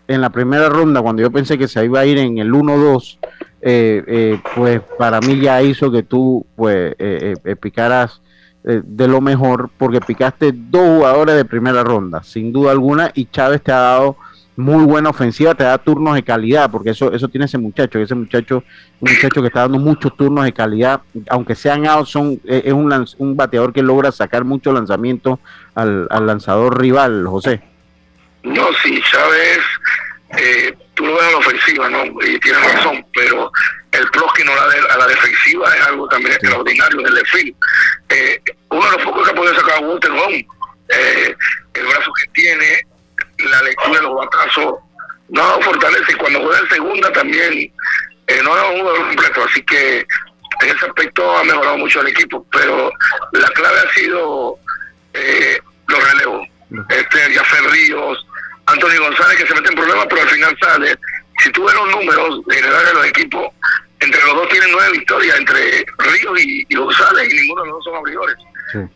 en la primera ronda, cuando yo pensé que se iba a ir en el 1-2, eh, eh, pues para mí ya hizo que tú pues eh, picaras de lo mejor porque picaste dos jugadores de primera ronda, sin duda alguna, y Chávez te ha dado muy buena ofensiva, te da turnos de calidad, porque eso eso tiene ese muchacho, ese muchacho, un muchacho que está dando muchos turnos de calidad, aunque sean out, son, es un, un bateador que logra sacar mucho lanzamiento al, al lanzador rival, José. No, sí, Chávez eh, tú lo ves a la ofensiva, ¿no? Y tienes razón, pero el plus que no la de, a la defensiva es algo también extraordinario en el desfile. Eh, uno de los pocos que ha podido sacar a Walter Home eh, el brazo que tiene, la lectura de los batazos, no fortalece. Cuando juega en segunda también eh, no es un jugador completo, así que en ese aspecto ha mejorado mucho el equipo, pero la clave ha sido eh, los relevos. Este, Jaffer Ríos, Antonio González que se mete en problemas, pero al final sale. Si tú ves los números generales de los equipos, entre los dos tienen nueve victorias, entre Ríos y, González, y ninguno de los dos son abridores.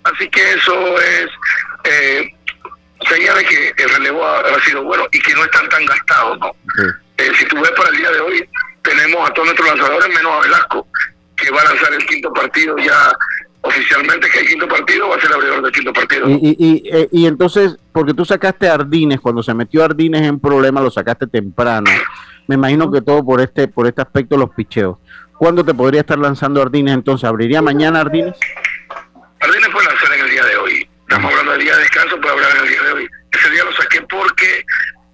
Así que eso es eh, señal de que el relevo ha, sido bueno y que no están tan gastados. ¿no? Eh, si tú ves para el día de hoy, tenemos a todos nuestros lanzadores menos a Velasco, que va a lanzar el quinto partido ya oficialmente, que el quinto partido va a ser el abridor del quinto partido. Y, y, eh, y, entonces, porque tú sacaste a Ardines, cuando se metió Ardines en problema, lo sacaste temprano. Me imagino que todo por este por este aspecto los picheos. ¿Cuándo te podría estar lanzando Ardines entonces? ¿Abriría mañana Ardines? Ardines puede lanzar en el día de hoy. Estamos hablando del día de descanso, puede hablar en el día de hoy. Ese día lo saqué porque,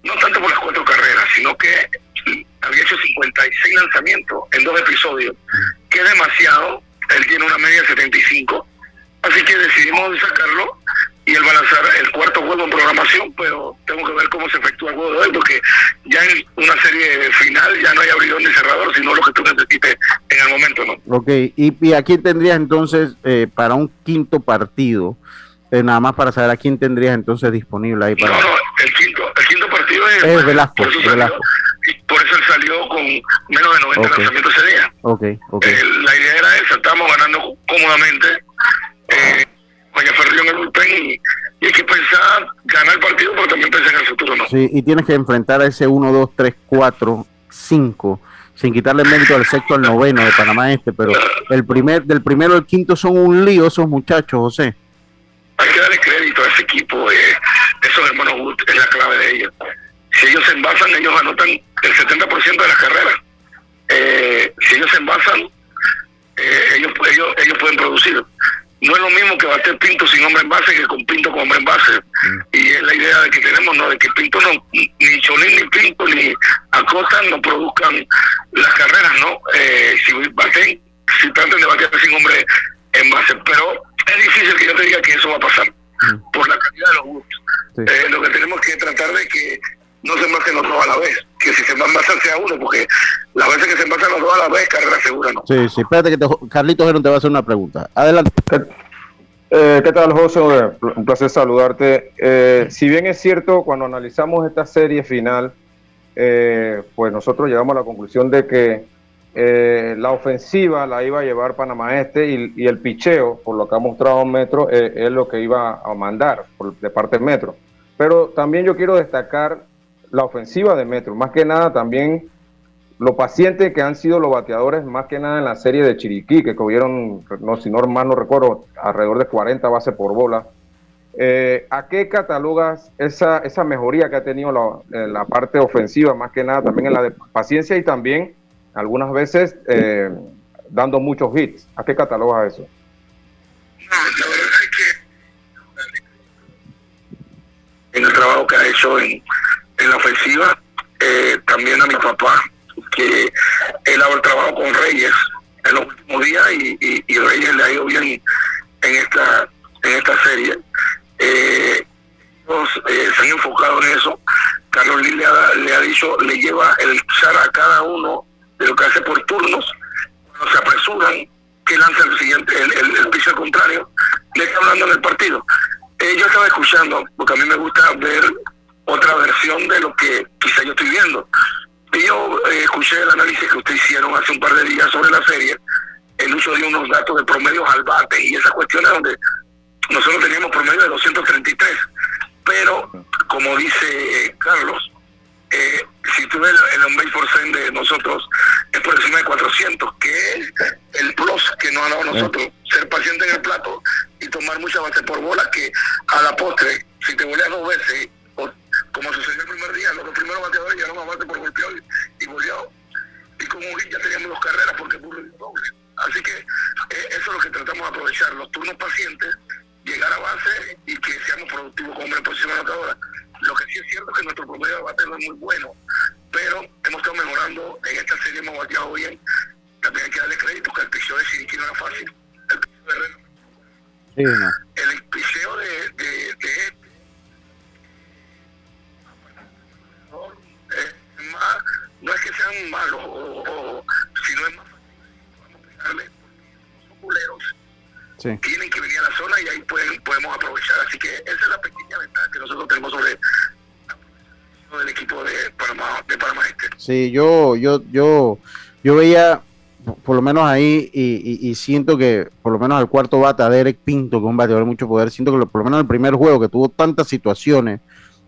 no tanto por las cuatro carreras, sino que había hecho 56 lanzamientos en dos episodios, que es demasiado. Él tiene una media de 75. Así que decidimos sacarlo y él va a lanzar el cuarto juego en programación, pero tengo que ver cómo se efectúa el juego de hoy, porque ya en una serie final ya no hay abridor ni cerrador, sino lo que tú necesites en el momento, ¿no? Ok, y, y aquí tendrías entonces eh, para un quinto partido, eh, nada más para saber a quién tendrías entonces disponible ahí para... No, no, el quinto, el quinto partido es... es Velasco, por eso, Velasco. por eso él salió con menos de 90 Ok. lanzamientos ese día. Ok, ok. Eh, la idea era esa, estábamos ganando cómodamente. Eh, Ferrillo en el bullpen y, y hay que pensar ganar el partido, pero también pensar en el futuro, ¿no? Sí, y tienes que enfrentar a ese 1, 2, 3, 4, 5, sin quitarle mérito al sexto al noveno de Panamá Este, pero el primer, del primero al quinto son un lío esos muchachos, José. Hay que darle crédito a ese equipo. Eh, esos hermanos Wood es la clave de ellos. Si ellos se envasan, ellos anotan el 70% de las carreras. Eh, si ellos se envasan, eh, ellos, ellos, ellos pueden producir. No es lo mismo que bater Pinto sin hombre en base que con Pinto con hombre en base. Y es la idea de que tenemos, ¿no? De que Pinto no, ni Cholín, ni Pinto, ni Acosta no produzcan las carreras, ¿no? Eh, si baten, si traten de bater sin hombre en base. Pero es difícil que yo te diga que eso va a pasar por la calidad de los gustos. Eh, lo que tenemos que tratar de que no se envasen los dos a la vez, que si se envasan sea uno, porque las veces que se envasan los dos a la vez, carrera segura, ¿no? Sí, sí, espérate que te, Carlitos Gerón te va a hacer una pregunta. Adelante. Eh, ¿Qué tal, José? Un placer saludarte. Eh, si bien es cierto, cuando analizamos esta serie final, eh, pues nosotros llegamos a la conclusión de que eh, la ofensiva la iba a llevar Panamá Este y, el picheo, por lo que ha mostrado Metro, eh, es lo que iba a mandar por, de parte Metro. Pero también yo quiero destacar la ofensiva de Metro, más que nada también lo pacientes que han sido los bateadores, más que nada en la serie de Chiriquí, que tuvieron, no, si no mal no recuerdo, alrededor de 40 bases por bola. Eh, ¿A qué catalogas esa, esa mejoría que ha tenido la, la parte ofensiva, más que nada también en la de paciencia y también algunas veces eh, dando muchos hits? ¿A qué catalogas eso? Verdad es que en el trabajo que ha hecho en, en la ofensiva, eh, también a mi papá, que él ha trabajado con Reyes en los últimos días y, y, y Reyes le ha ido bien en esta en esta serie. Eh, ellos, eh, se han enfocado en eso. Carlos Lee le ha, le ha dicho, le lleva el char a cada uno de lo que hace por turnos. Cuando se apresuran, que lanza el siguiente, el, pitcher contrario, le está hablando en el partido. Eh, yo estaba escuchando, porque a mí me gusta ver otra versión de lo que quizá yo estoy viendo. Yo eh, escuché el análisis que ustedes hicieron hace un par de días sobre la serie. El uso de unos datos de promedios al bate y esas cuestiones donde nosotros teníamos promedio de 233. Pero, como dice Carlos, eh, si tú ves el, el on-base percent de nosotros es por encima de 400, que es el plus que nos ha dado nosotros, ser paciente en el plato y tomar muchas bases por bola que a la postre, si te voleas dos veces, o, como sucedió el primer día, los primeros bateadores llegaron a bate por golpeo y, y goleado. Y con un hit ya teníamos dos carreras porque Burro dio doble. Así que eh, eso es lo que tratamos de aprovechar, los turnos pacientes, llegar a base y que seamos productivos con hombre en posición anotadora bateo muy bueno, pero hemos estado mejorando. En esta serie hemos bateado bien. También hay que darle crédito que el picheo de Siriqui no era fácil. El picheo de Herrera. El picheo de, de, de este, es más, no es que sean malos, o, o, sino es más fácil. Son culeros. Tienen que venir a la zona y ahí pueden, podemos aprovechar. Así que esa es la pequeña ventaja que nosotros tenemos sobre Sí, yo, yo, yo, yo veía por lo menos ahí y, siento que por lo menos al cuarto bate a Derek Pinto, que es un bateador de mucho poder, siento que por lo menos el primer juego que tuvo tantas situaciones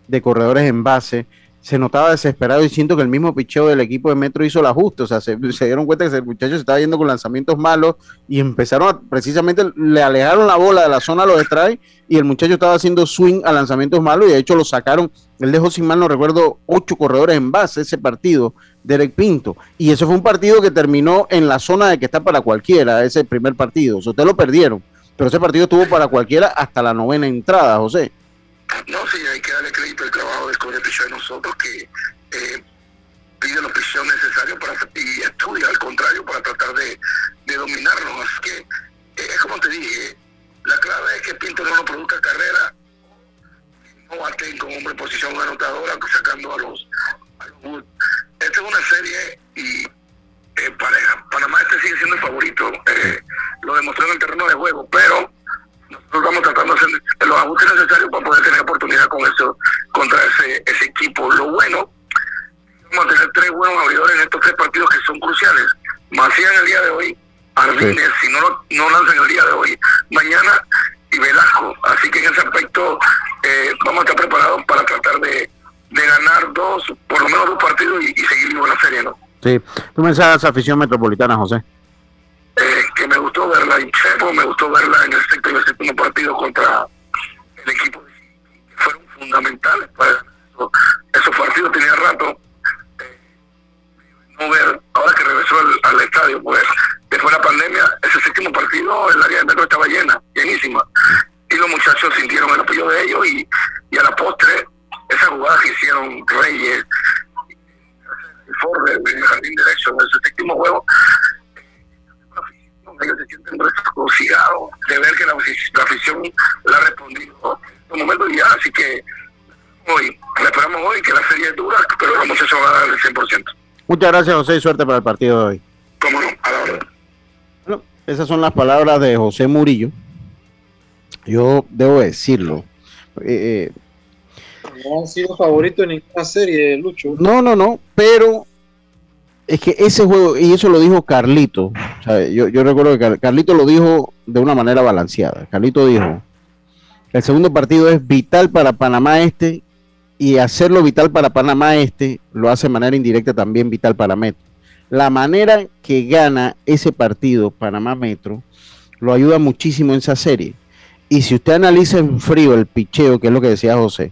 de corredores en base, se notaba desesperado y siento que el mismo picheo del equipo de Metro hizo el ajuste, o sea, se, dieron cuenta que el muchacho se estaba yendo con lanzamientos malos y empezaron a, precisamente, le alejaron la bola de la zona a los strikes y el muchacho estaba haciendo swing a lanzamientos malos y de hecho lo sacaron, él dejó sin mal, no recuerdo, ocho corredores en base ese partido, Derek Pinto, y eso fue un partido que terminó en la zona de que está para cualquiera, ese primer partido, o sea, ustedes lo perdieron, pero ese partido estuvo para cualquiera hasta la novena entrada, José. No, sí, hay que darle crédito al trabajo del cobre de nosotros que eh, pide los pichos necesarios para y estudia al contrario para tratar de, de dominarnos. Así que eh, es como te dije, la clave es que Pinto no nos produzca carrera, no baten con hombre en posición anotadora, sacando a los, a los Esta es una serie y eh, pareja. Panamá este sigue siendo el favorito. Eh, lo demostró en el terreno de juego, pero nosotros estamos tratando de hacer los ajustes necesarios para poder tener oportunidad con eso contra ese, ese equipo. Lo bueno, vamos a tener tres buenos abridores en estos tres partidos que son cruciales. Macías en el día de hoy, Arvines, si no, no lanzan el día de hoy, mañana y Velasco. Así que en ese aspecto eh, vamos a estar preparados para tratar de, de ganar dos, por lo menos dos partidos y, seguir vivo en la serie, ¿no? Sí. ¿Tú mensajes a afición metropolitana, José? Eh, que me gustó verla en Chepo, me gustó verla en el sexto y el séptimo partido contra el equipo de que fueron fundamentales para eso. esos partidos. Tenía rato eh, no ver, ahora que regresó al, estadio, pues después de la pandemia, ese séptimo partido, el área de metro estaba llena, llenísima. Y los muchachos sintieron el apoyo de ellos y, y a la postre, esa jugada que hicieron Reyes, Ford en el jardín derecho, en ese séptimo juego, ellos se sienten reconocidos de ver que la, afición la ha respondido en un momento ya, así que hoy, la esperamos hoy, que la serie es dura, pero los muchachos van a dar el 100%. Muchas gracias José y suerte para el partido de hoy. Cómo no, a la hora. Bueno, esas son las palabras de José Murillo. Yo debo decirlo. Eh, eh no han sido favoritos en ninguna serie, Lucho. No, no, no, pero es que ese juego, y eso lo dijo Carlito, yo, yo, recuerdo que Carlito lo dijo de una manera balanceada. Carlito dijo, el segundo partido es vital para Panamá Este y hacerlo vital para Panamá Este lo hace de manera indirecta también vital para Metro. La manera que gana ese partido Panamá Metro lo ayuda muchísimo en esa serie. Y si usted analiza en frío el picheo, que es lo que decía José,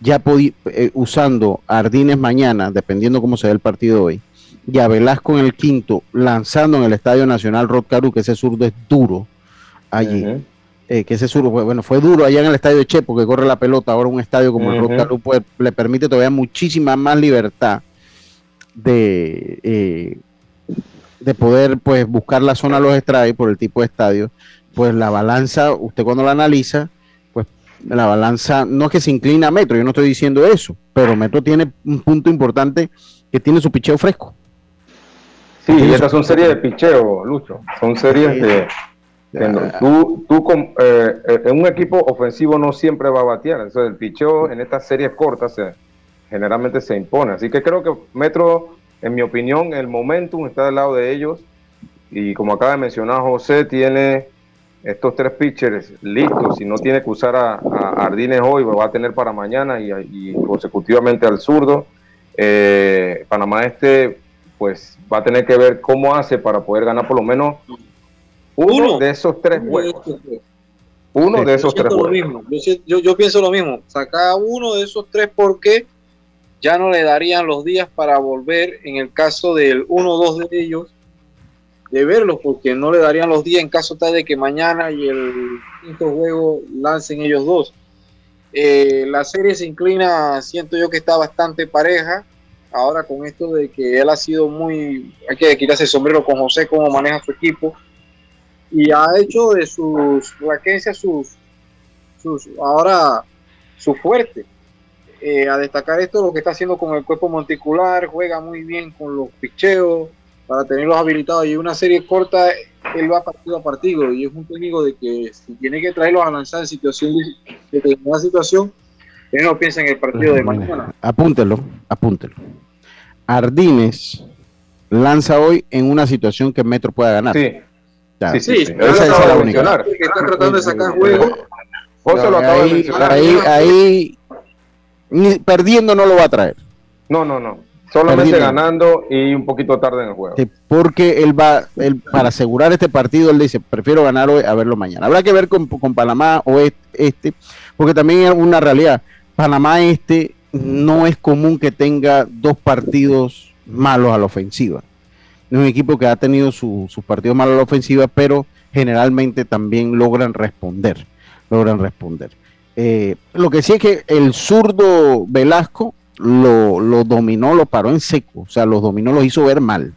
ya eh, usando Ardines mañana, dependiendo cómo se ve el partido hoy, y a Velasco en el quinto, lanzando en el Estadio Nacional Rod Caru, que ese zurdo es duro allí. Eh, que ese zurdo, bueno, fue duro allá en el estadio de Chepo, que corre la pelota. Ahora un estadio como el Rod Caru le permite todavía muchísima más libertad de, eh, de poder pues buscar la zona a los strikes por el tipo de estadio. Pues la balanza, usted cuando la analiza, pues la balanza no es que se inclina a Metro, yo no estoy diciendo eso, pero Metro tiene un punto importante que tiene su picheo fresco. Sí, y estas son series de picheo, Lucho. Son series de. Tú, tú eh, eh, en un equipo ofensivo no siempre va a batear. Entonces, el picheo en estas series cortas generalmente se impone. Así que creo que Metro, en mi opinión, el momentum está del lado de ellos. Y como acaba de mencionar José, tiene estos tres pitchers listos. Si no tiene que usar a, Ardines hoy, lo va a tener para mañana y, consecutivamente al zurdo. Eh, Panamá Este pues va a tener que ver cómo hace para poder ganar por lo menos uno, de esos tres juegos. Uno de esos tres juegos. Yo, pienso lo mismo. Saca uno de esos tres porque ya no le darían los días para volver en el caso del uno o dos de ellos de verlos porque no le darían los días en caso tal de que mañana y el quinto juego lancen ellos dos. Eh, la serie se inclina, siento yo que está bastante pareja ahora con esto de que él ha sido muy, hay que quitarse el sombrero con José, cómo maneja su equipo, y ha hecho de sus flaquencias sus, sus ahora su fuerte. Eh, a destacar esto, lo que está haciendo con el cuerpo monticular, juega muy bien con los picheos para tenerlos habilitados y una serie corta él va partido a partido y es un técnico de que si tiene que traerlos a lanzar en situación de determinada situación, él no piensa en el partido de mañana. Apúntelo, apúntelo. Ardines lanza hoy en una situación que Metro pueda ganar. Sí. Sí, sí, esa- sí. esa Él es lo la única. Que está tratando de sacar juego. José lo acaba de ahí, mencionar. ahí, ahí, ni- perdiendo no lo va a traer. No, no, no. Solamente ganando y un poquito tarde en el juego. Sí, porque él va, él, para asegurar este partido, él dice, prefiero ganar hoy a verlo mañana. Habrá que ver con, con Panamá o este, este, porque también es una realidad. Panamá este no es común que tenga dos partidos malos a la ofensiva. Es un equipo que ha tenido su- sus partidos malos a la ofensiva, pero generalmente también logran responder. Logran responder. Eh, lo que sí es que el zurdo Velasco lo, lo dominó, lo paró en seco, o sea, los dominó, los hizo ver mal,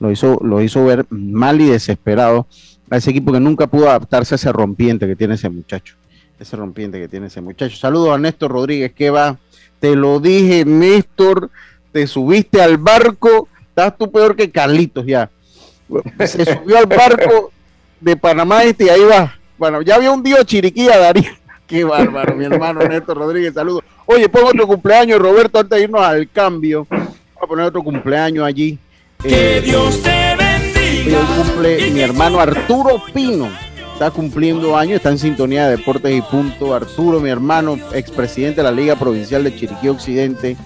lo hizo, lo hizo ver mal y desesperado a ese equipo que nunca pudo adaptarse a ese rompiente que tiene ese muchacho, ese rompiente que tiene ese muchacho. Saludos a Néstor Rodríguez, que va, te lo dije, Néstor, te subiste al barco, estás tú peor que Carlitos ya. Se subió al barco de Panamá este y ahí va. Bueno, ya había un día Chiriquía, Darío. Qué bárbaro, mi hermano Néstor Rodríguez, saludos. Oye, pon otro cumpleaños, Roberto, antes de irnos al cambio. Vamos a poner otro cumpleaños allí. Que Eh, Dios te hoy bendiga. cumple mi hermano Arturo Pino. Está cumpliendo años, está en sintonía de Deportes y Punto. Arturo, mi hermano, expresidente de la Liga Provincial de Chiriquí Occidente.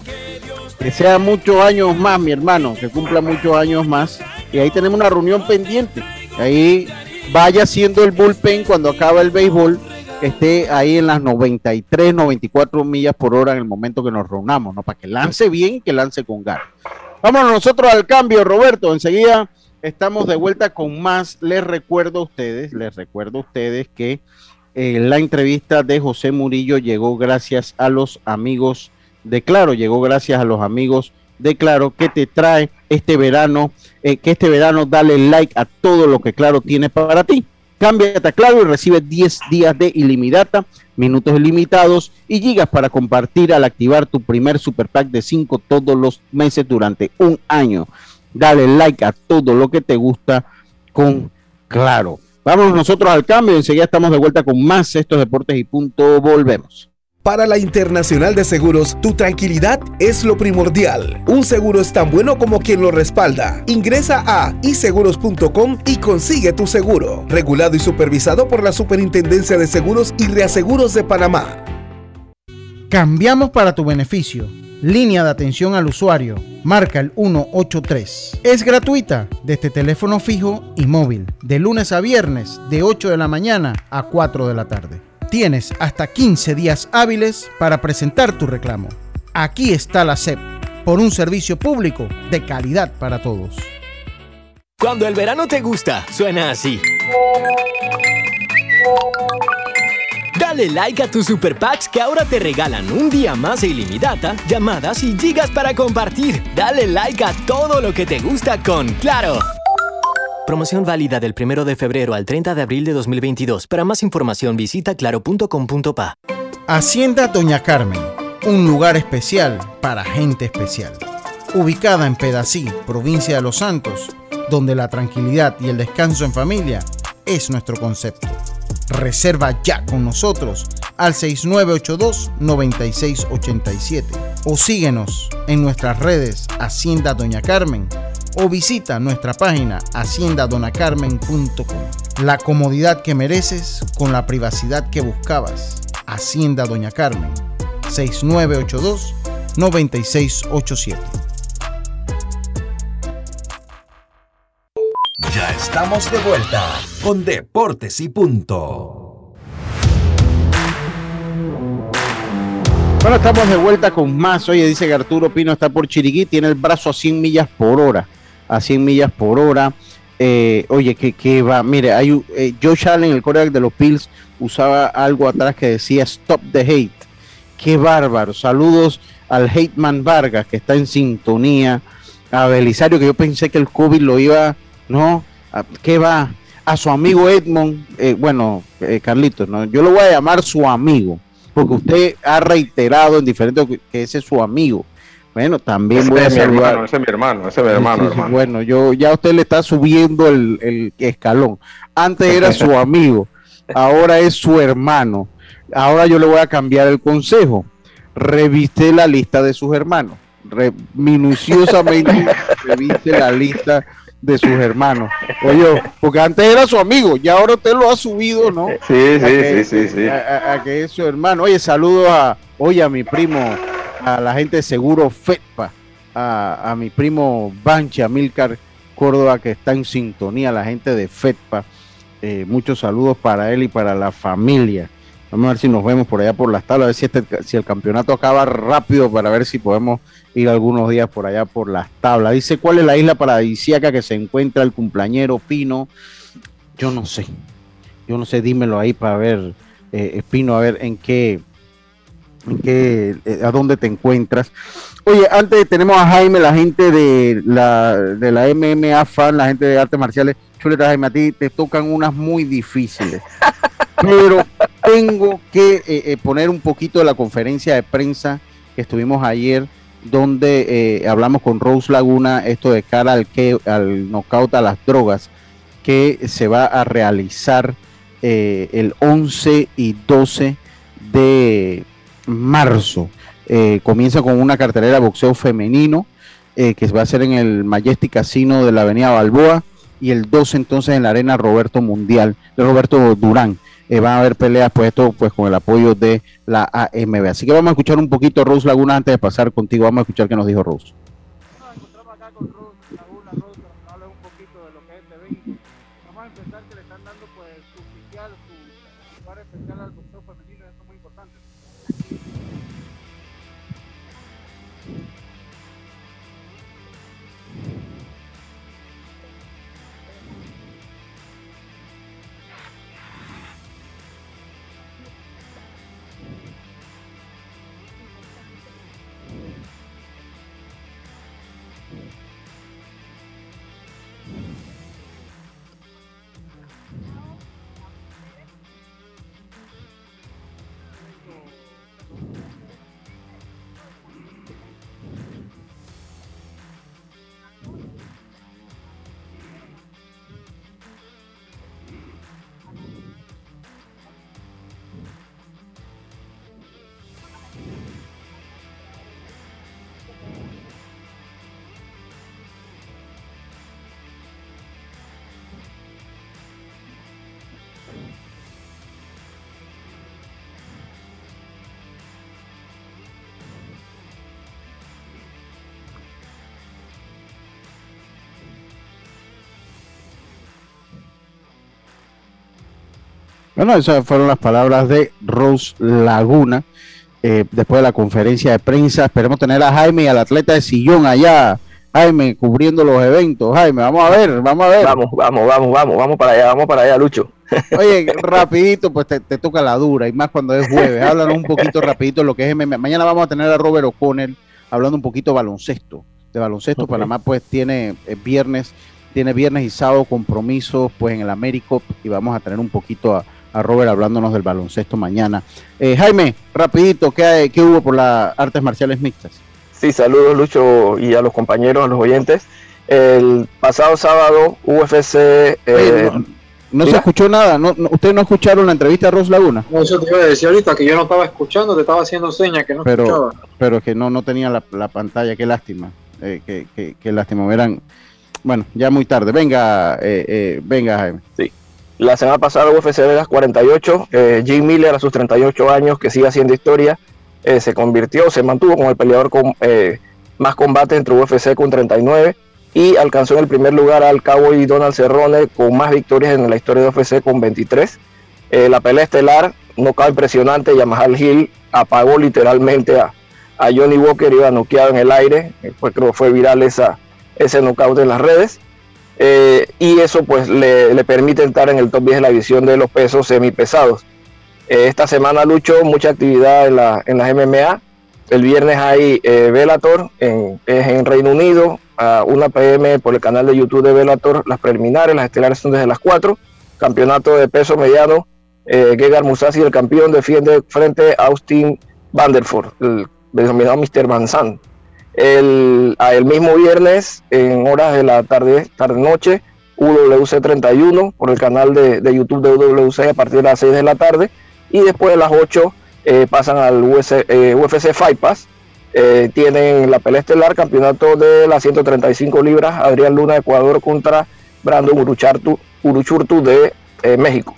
Que sea muchos años más, mi hermano, que cumpla muchos años más. Y ahí tenemos una reunión pendiente. Ahí vaya siendo el bullpen cuando acaba el béisbol, esté ahí en las 93, 94 millas por hora en el momento que nos reunamos, ¿no? Para que lance bien, que lance con ganas. Vámonos nosotros al cambio, Roberto. Enseguida estamos de vuelta con más. Les recuerdo a ustedes, les recuerdo a ustedes que eh, la entrevista de José Murillo llegó gracias a los amigos de Claro, llegó gracias a los amigos de Claro que te trae este verano, eh, que este verano dale like a todo lo que Claro tiene para ti. Cámbiate a Claro y recibe 10 días de ilimitada, minutos ilimitados y gigas para compartir al activar tu primer super pack de 5 todos los meses durante un año. Dale like a todo lo que te gusta con Claro. Vamos nosotros al cambio, enseguida estamos de vuelta con más estos deportes y punto, volvemos. Para la Internacional de Seguros, tu tranquilidad es lo primordial. Un seguro es tan bueno como quien lo respalda. Ingresa a iseguros.com y consigue tu seguro. Regulado y supervisado por la Superintendencia de Seguros y Reaseguros de Panamá. Cambiamos para tu beneficio. Línea de atención al usuario. Marca el 183. Es gratuita desde teléfono fijo y móvil. De lunes a viernes, de 8 de la mañana a 4 de la tarde. Tienes hasta 15 días hábiles para presentar tu reclamo. Aquí está la SEP, por un servicio público de calidad para todos. Cuando el verano te gusta, suena así. Dale like a tus super packs que ahora te regalan un día más de ilimitada, llamadas y gigas para compartir. Dale like a todo lo que te gusta con Claro. Promoción válida del 1 de febrero al 30 de abril de 2022. Para más información visita claro.com.pa. Hacienda Doña Carmen, un lugar especial para gente especial. Ubicada en Pedací, provincia de Los Santos, donde la tranquilidad y el descanso en familia es nuestro concepto. Reserva ya con nosotros al 6982-9687 o síguenos en nuestras redes Hacienda Doña Carmen o visita nuestra página haciendadonacarmen.com. La comodidad que mereces con la privacidad que buscabas. Hacienda Doña Carmen 6982-9687. Ya estamos de vuelta con Deportes y Punto. Bueno, estamos de vuelta con más. Oye, dice que Arturo Pino está por Chiriquí, tiene el brazo a 100 millas por hora. A 100 millas por hora. Eh, oye, que, que va. Mire, hay eh, Josh Allen, el coreback de los Bills, usaba algo atrás que decía Stop the Hate. Qué bárbaro. Saludos al Hateman Vargas, que está en sintonía. A Belisario, que yo pensé que el COVID lo iba. No, a- ¿qué va? A su amigo Edmond, eh, bueno, eh, Carlitos, ¿no? yo lo voy a llamar su amigo porque usted ha reiterado en diferentes que ese es su amigo. Bueno, también voy a es mi hermano, ese es mi hermano, ese es mi hermano, hermano. Bueno, yo ya usted le está subiendo el, el escalón. Antes era su amigo, ahora es su hermano. Ahora yo le voy a cambiar el consejo. Reviste la lista de sus hermanos. minuciosamente reviste la lista de sus hermanos. Oye, porque antes era su amigo y ahora usted lo ha subido, ¿no? Sí, sí, sí, sí, A, que es su hermano. Oye, saludo a, oye, a mi primo, a la gente de Seguro FEPA, a, a mi primo Bancha Milcar Córdoba, que está en sintonía, la gente de FEPA. Eh, muchos saludos para él y para la familia. Vamos a ver si nos vemos por allá por las tablas, a ver si, este, si el campeonato acaba rápido para ver si podemos ir algunos días por allá por las tablas. Dice, ¿cuál es la isla paradisíaca que se encuentra el cumpleañero Pino? Yo no sé. Yo no sé, dímelo ahí para ver, eh, Pino, a ver en qué, en qué, eh, a dónde te encuentras. Oye, antes tenemos a Jaime, la gente de la, de la MMA fan, la gente de artes marciales. Chuleta Jaime, a ti te tocan unas muy difíciles. Pero tengo que eh, eh, poner un poquito de la conferencia de prensa que estuvimos ayer, donde eh, hablamos con Rose Laguna, esto de cara al, que, al knockout a las drogas, que se va a realizar el 11 y 12 de marzo. comienza con una cartelera de boxeo femenino que va a ser en el Majestic Casino de la Avenida Balboa y el 12 entonces en la Arena Roberto Mundial, de Roberto Durán. Eh, van a haber peleas, pues esto pues con el apoyo de la AMB. Así que vamos a escuchar un poquito Rose Laguna antes de pasar contigo. Vamos a escuchar qué nos dijo Rose. Nos encontramos acá con Rose Laguna, Rose, un poquito de lo que es este Bueno, esas fueron las palabras de Rose Laguna eh, después de la conferencia de prensa. Esperemos tener a Jaime y al atleta de sillón allá. Jaime, cubriendo los eventos. Jaime, vamos a ver, vamos a ver. Vamos, vamos, vamos, vamos, vamos para allá, vamos para allá, Lucho. Oye, rapidito, pues te, toca la dura, y más cuando es jueves. Háblanos un poquito rapidito lo que es MMA. Mañana vamos a tener a Robert O'Connell hablando un poquito de baloncesto. De baloncesto, Panamá pues tiene eh, viernes, tiene viernes y sábado compromisos pues en el Américo y vamos a tener un poquito a, a Robert hablándonos del baloncesto mañana. Eh, Jaime, rapidito, ¿qué, ¿qué, hubo por las artes marciales mixtas? Sí, saludos Lucho y a los compañeros, a los oyentes. El pasado sábado UFC... Eh, no, se escuchó nada, no, ¿ustedes no escucharon la entrevista de Ros Laguna? No, eso te iba a decir ahorita, que yo no estaba escuchando, te estaba haciendo señas que no pero, escuchaba. Pero que no, no tenía la, la pantalla, qué lástima, eh, qué, qué, qué, lástima, verán. Bueno, ya muy tarde, venga, eh, eh, venga Jaime. Sí. La semana pasada UFC Vegas 48, eh, Jim Miller a sus 38 años, que sigue haciendo historia, eh, se convirtió, se mantuvo como el peleador con eh, más combate entre UFC con 39 y alcanzó en el primer lugar al Cowboy Donald Cerrone con más victorias en la historia de UFC con 23. la pelea estelar, no cabe impresionante, Yamahal Hill apagó literalmente a, a Johnny Walker, iba noqueado en el aire, pues creo que fue viral esa, ese knockout en las redes. Eh, y eso pues le, permite entrar en el top 10 de la división de los pesos semipesados. Eh, esta semana Lucho, mucha actividad en, la, en las MMA. El viernes hay eh, Velator en, Reino Unido, a 1 pm por el canal de YouTube de Velator. Las preliminares, las estelares son desde las 4. Campeonato de peso mediano. Gegard Musasi, el campeón, defiende frente a Austin Vanderford, el denominado Mr. Manzan. El, el mismo viernes, en horas de la tarde, tarde-noche, UWC 31 por el canal de, YouTube de UWC a partir de las 6 de la tarde. Y después de las 8 eh, pasan al UFC eh, Fight Pass. Eh, tienen la pelea estelar, campeonato de las 135 libras, Adrián Luna, Ecuador contra Brandon Uruchartu, Uruchurtu de México.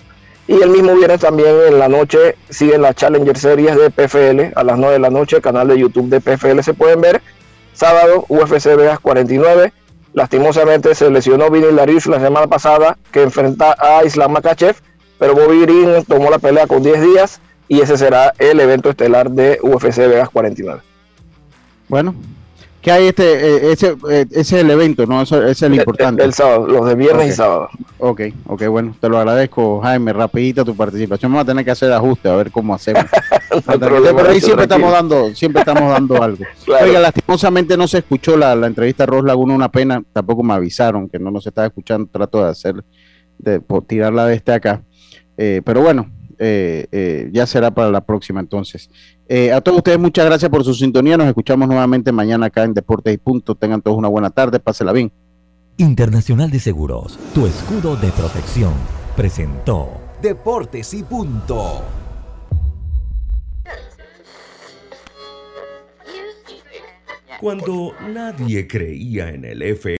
Y el mismo viernes también en la noche siguen las Challenger Series de PFL a las 9 de la noche, canal de YouTube de PFL se pueden ver. Sábado, UFC Vegas 49. Lastimosamente se lesionó Vinny Larius la semana pasada que enfrenta a Islam Makachev, pero Bobby Green tomó la pelea con 10 días y ese será el evento estelar de UFC Vegas 49. Bueno, ¿qué hay este, eh, ese, eh, ese es el evento, ¿no? Eso, es el importante. El, sábado, los de viernes y sábado. Ok, ok, bueno, te lo agradezco, Jaime, rapidito tu participación. Vamos a tener que hacer ajustes a ver cómo hacemos. pero ahí siempre estamos dando, siempre estamos dando algo. Oiga, lastimosamente no se escuchó la, entrevista a Ros Laguna, una pena, tampoco me avisaron que no nos estaba escuchando, trato de hacer, de tirarla de este acá. Eh, pero bueno, eh, eh, ya será para la próxima entonces. Eh, a todos ustedes muchas gracias por su sintonía. Nos escuchamos nuevamente mañana acá en Deportes y Punto. Tengan todos una buena tarde. Pásela bien. Internacional de Seguros, tu escudo de protección, presentó Deportes y Punto. Cuando nadie creía en el F